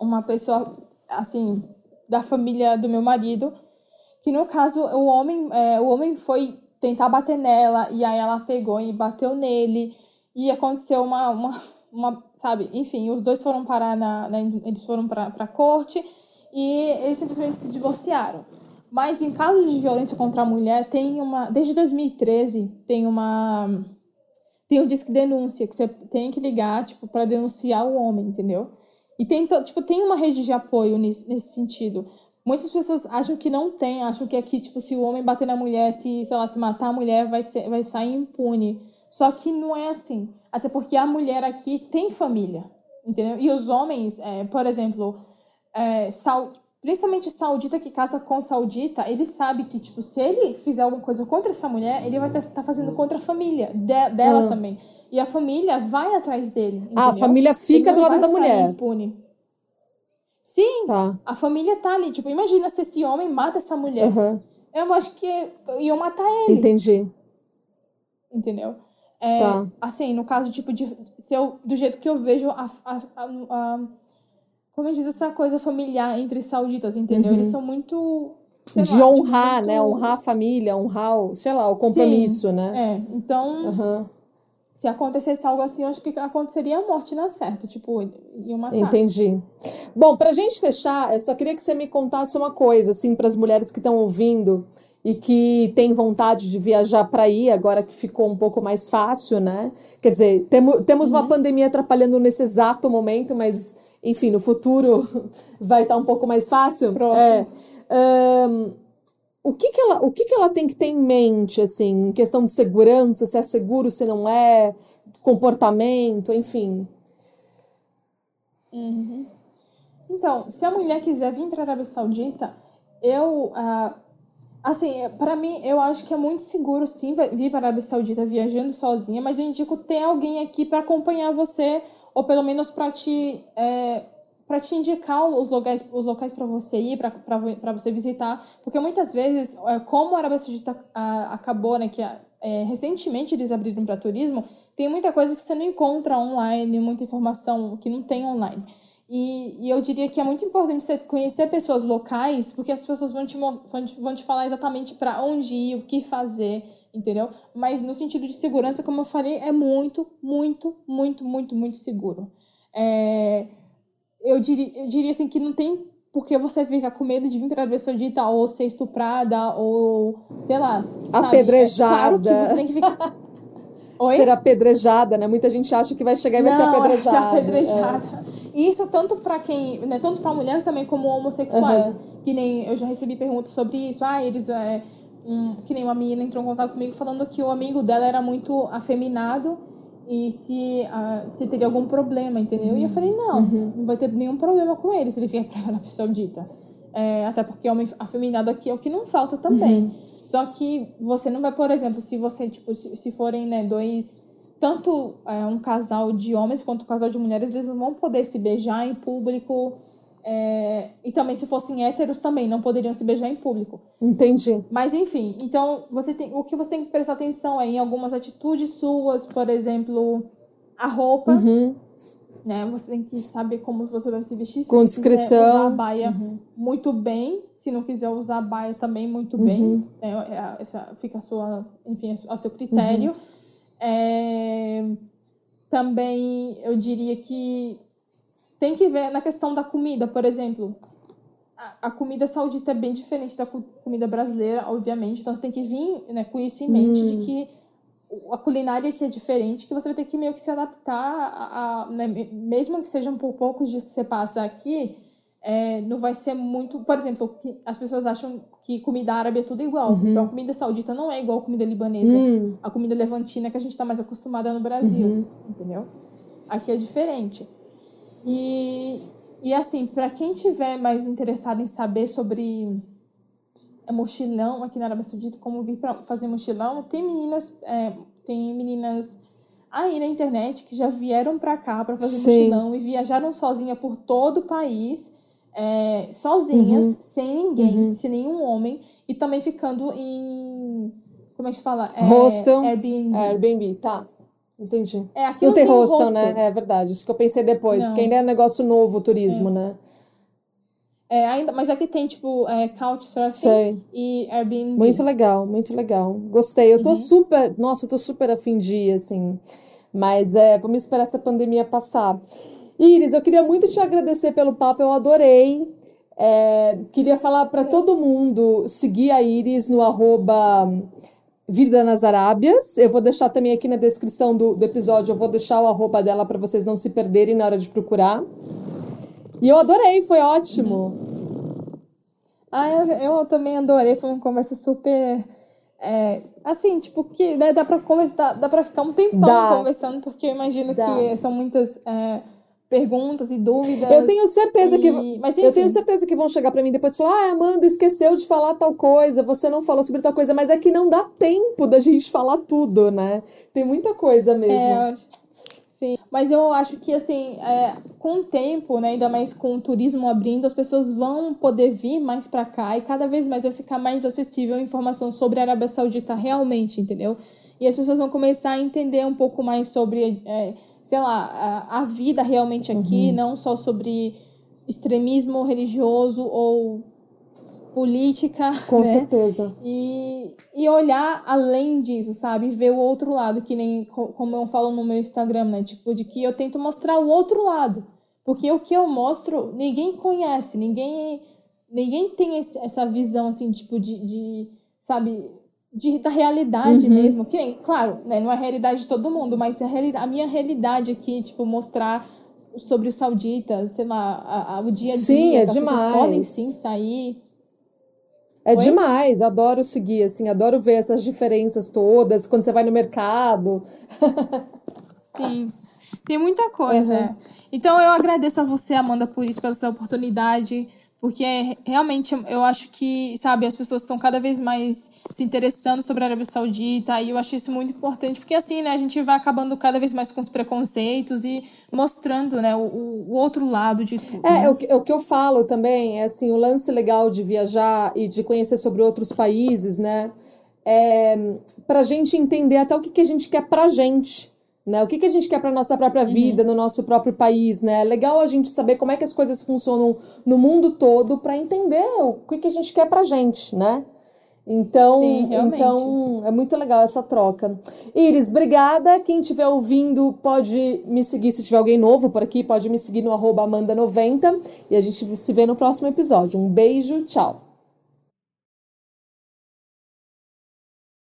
uma pessoa, assim, da família do meu marido, que no caso o homem, é, o homem foi tentar bater nela e aí ela pegou e bateu nele e aconteceu uma, uma, uma sabe, enfim, os dois foram parar na, na eles foram para a corte e eles simplesmente se divorciaram. Mas em caso de violência contra a mulher, tem uma. Desde 2013, tem uma. Tem um disque denúncia que você tem que ligar, tipo, para denunciar o homem, entendeu? E tem, tipo, tem uma rede de apoio nesse, nesse sentido. Muitas pessoas acham que não tem, acham que aqui, tipo, se o homem bater na mulher, se, sei lá, se matar a mulher, vai, ser, vai sair impune. Só que não é assim. Até porque a mulher aqui tem família, entendeu? E os homens, é, por exemplo, é, sal, principalmente saudita que casa com saudita, ele sabe que, tipo, se ele fizer alguma coisa contra essa mulher, ele vai estar tá fazendo contra a família de, dela ah. também. E a família vai atrás dele. Entendeu? Ah, a família fica do lado da mulher. Impune. Sim, tá. a família tá ali. Tipo, imagina se esse homem mata essa mulher. Uhum. Eu acho que iam matar ele. Entendi. Entendeu? É, tá. Assim, no caso, tipo, de, se eu, do jeito que eu vejo a, a, a, a como diz essa coisa familiar entre sauditas, entendeu? Uhum. Eles são muito. De lá, honrar, tipo, muito... né? Honrar a família, honrar, o, sei lá, o compromisso, Sim, né? É, então. Uhum. Se acontecesse algo assim, eu acho que aconteceria a morte na certa, tipo, iam matar. Entendi. Bom, pra gente fechar, eu só queria que você me contasse uma coisa, assim, para as mulheres que estão ouvindo e que têm vontade de viajar para aí, agora que ficou um pouco mais fácil, né? Quer dizer, temo, temos uhum. uma pandemia atrapalhando nesse exato momento, mas enfim, no futuro vai estar tá um pouco mais fácil. É, um, o que, que, ela, o que, que ela tem que ter em mente, assim, em questão de segurança, se é seguro, se não é, comportamento, enfim. Uhum. Então, se a mulher quiser vir para a Arábia Saudita, eu. Uh, assim, para mim, eu acho que é muito seguro, sim, vir para a Arábia Saudita viajando sozinha, mas eu indico ter alguém aqui para acompanhar você ou pelo menos para te é, para te indicar os locais os locais para você ir para você visitar. Porque muitas vezes é, como a Arábia Saudita acabou né que é, recentemente eles abriram para turismo tem muita coisa que você não encontra online muita informação que não tem online. E, e eu diria que é muito importante você conhecer pessoas locais porque as pessoas vão te vão te, vão te falar exatamente para onde ir o que fazer entendeu? Mas no sentido de segurança, como eu falei, é muito, muito, muito, muito, muito seguro. É, eu, diria, eu diria assim que não tem porque você fica com medo de vir para a Arábia Saudita ou ser estuprada ou, sei lá, apedrejada. É claro que você tem que ficar... Oi? Ser apedrejada, né? Muita gente acha que vai chegar e vai ser apedrejada. Ser apedrejada. É. E isso tanto para quem, né, tanto para mulher também como homossexuais. Uhum. Que nem eu já recebi perguntas sobre isso. Ah, eles é, um, que nem uma menina entrou em contato comigo falando que o amigo dela era muito afeminado e se, uh, se teria algum problema, entendeu? Uhum. E eu falei, não, uhum. não vai ter nenhum problema com ele se ele vier pra Arábia Saudita. É, até porque homem afeminado aqui é o que não falta também. Uhum. Só que você não vai, por exemplo, se você, tipo, se, se forem, né, dois... Tanto é, um casal de homens quanto um casal de mulheres, eles não vão poder se beijar em público é, e também, se fossem héteros, também não poderiam se beijar em público. Entendi. Mas, enfim, então, você tem, o que você tem que prestar atenção é em algumas atitudes suas, por exemplo, a roupa. Uhum. Né? Você tem que saber como você vai se vestir. Se Com você discrição. quiser usar a baia uhum. muito bem. Se não quiser usar a baia também muito bem. Uhum. É, essa fica a sua, enfim, ao seu critério. Uhum. É, também, eu diria que tem que ver na questão da comida, por exemplo. A, a comida saudita é bem diferente da comida brasileira, obviamente. Então você tem que vir né, com isso em mente, hum. de que a culinária aqui é diferente, que você vai ter que meio que se adaptar a, a né, mesmo que sejam por poucos dias que você passa aqui, é, não vai ser muito. Por exemplo, as pessoas acham que comida árabe é tudo igual. Uhum. Então a comida saudita não é igual a comida libanesa. Uhum. A comida levantina que a gente está mais acostumada no Brasil. Uhum. Entendeu? Aqui é diferente. E, e assim, para quem tiver mais interessado em saber sobre mochilão aqui na Arábia Saudita, como vir para fazer mochilão, tem meninas, é, tem meninas aí na internet que já vieram para cá para fazer Sim. mochilão e viajaram sozinha por todo o país é, sozinhas, uhum. sem ninguém, uhum. sem nenhum homem, e também ficando em. Como é que se fala? É, hostel. Airbnb. É, Airbnb, tá. Entendi. É, aqui não, não tem, hostel, hostel, né? É verdade. Isso que eu pensei depois, não. porque ainda é um negócio novo o turismo, é. né? É, ainda, mas aqui tem, tipo, é, Couchsurfing Sei. e Airbnb. Muito legal, muito legal. Gostei. Eu tô uhum. super. Nossa, eu tô super afim de ir, assim. Mas é, vamos esperar essa pandemia passar. Iris, eu queria muito te agradecer pelo papo, eu adorei. É, queria falar para todo mundo seguir a Iris no arroba Vida nas Arábias. Eu vou deixar também aqui na descrição do, do episódio, eu vou deixar o arroba dela para vocês não se perderem na hora de procurar. E eu adorei, foi ótimo. Ah, eu, eu também adorei, foi uma conversa super. É, assim, tipo, que né, dá pra conversar, dá pra ficar um tempão dá. conversando, porque eu imagino dá. que são muitas. É, perguntas e dúvidas. Eu tenho certeza e... que Mas, eu tenho certeza que vão chegar para mim depois e falar: "Ah, Amanda, esqueceu de falar tal coisa, você não falou sobre tal coisa", mas é que não dá tempo da gente falar tudo, né? Tem muita coisa mesmo. É, sim. Mas eu acho que assim, é, com o tempo, né, ainda mais com o turismo abrindo, as pessoas vão poder vir mais para cá e cada vez mais vai ficar mais acessível a informação sobre a Arábia Saudita realmente, entendeu? E as pessoas vão começar a entender um pouco mais sobre é, sei lá, a, a vida realmente aqui, uhum. não só sobre extremismo religioso ou política. Com né? certeza. E, e olhar além disso, sabe? Ver o outro lado, que nem como eu falo no meu Instagram, né? Tipo, de que eu tento mostrar o outro lado. Porque o que eu mostro, ninguém conhece, ninguém ninguém tem esse, essa visão, assim, tipo, de, de sabe, de, da realidade uhum. mesmo. Que claro, né, não é a realidade de todo mundo, mas a, realidade, a minha realidade aqui, tipo, mostrar sobre os sauditas, sei lá, a, a, o dia a dia. Sim, é demais. podem sim sair. É Oi? demais, adoro seguir, assim, adoro ver essas diferenças todas, quando você vai no mercado. Sim, tem muita coisa. Então eu agradeço a você, Amanda, por isso, pela sua oportunidade. Porque realmente eu acho que, sabe, as pessoas estão cada vez mais se interessando sobre a Arábia Saudita e eu acho isso muito importante, porque assim, né, a gente vai acabando cada vez mais com os preconceitos e mostrando, né, o, o outro lado de tudo. É, né? o, que, o que eu falo também é assim, o lance legal de viajar e de conhecer sobre outros países, né, é pra gente entender até o que, que a gente quer pra gente né? O que, que a gente quer para nossa própria uhum. vida, uhum. no nosso próprio país, né? É legal a gente saber como é que as coisas funcionam no mundo todo para entender o que, que a gente quer pra gente, né? Então, Sim, então é muito legal essa troca. Iris, obrigada. Quem estiver ouvindo pode me seguir, se tiver alguém novo por aqui, pode me seguir no arroba Amanda90 e a gente se vê no próximo episódio. Um beijo, tchau.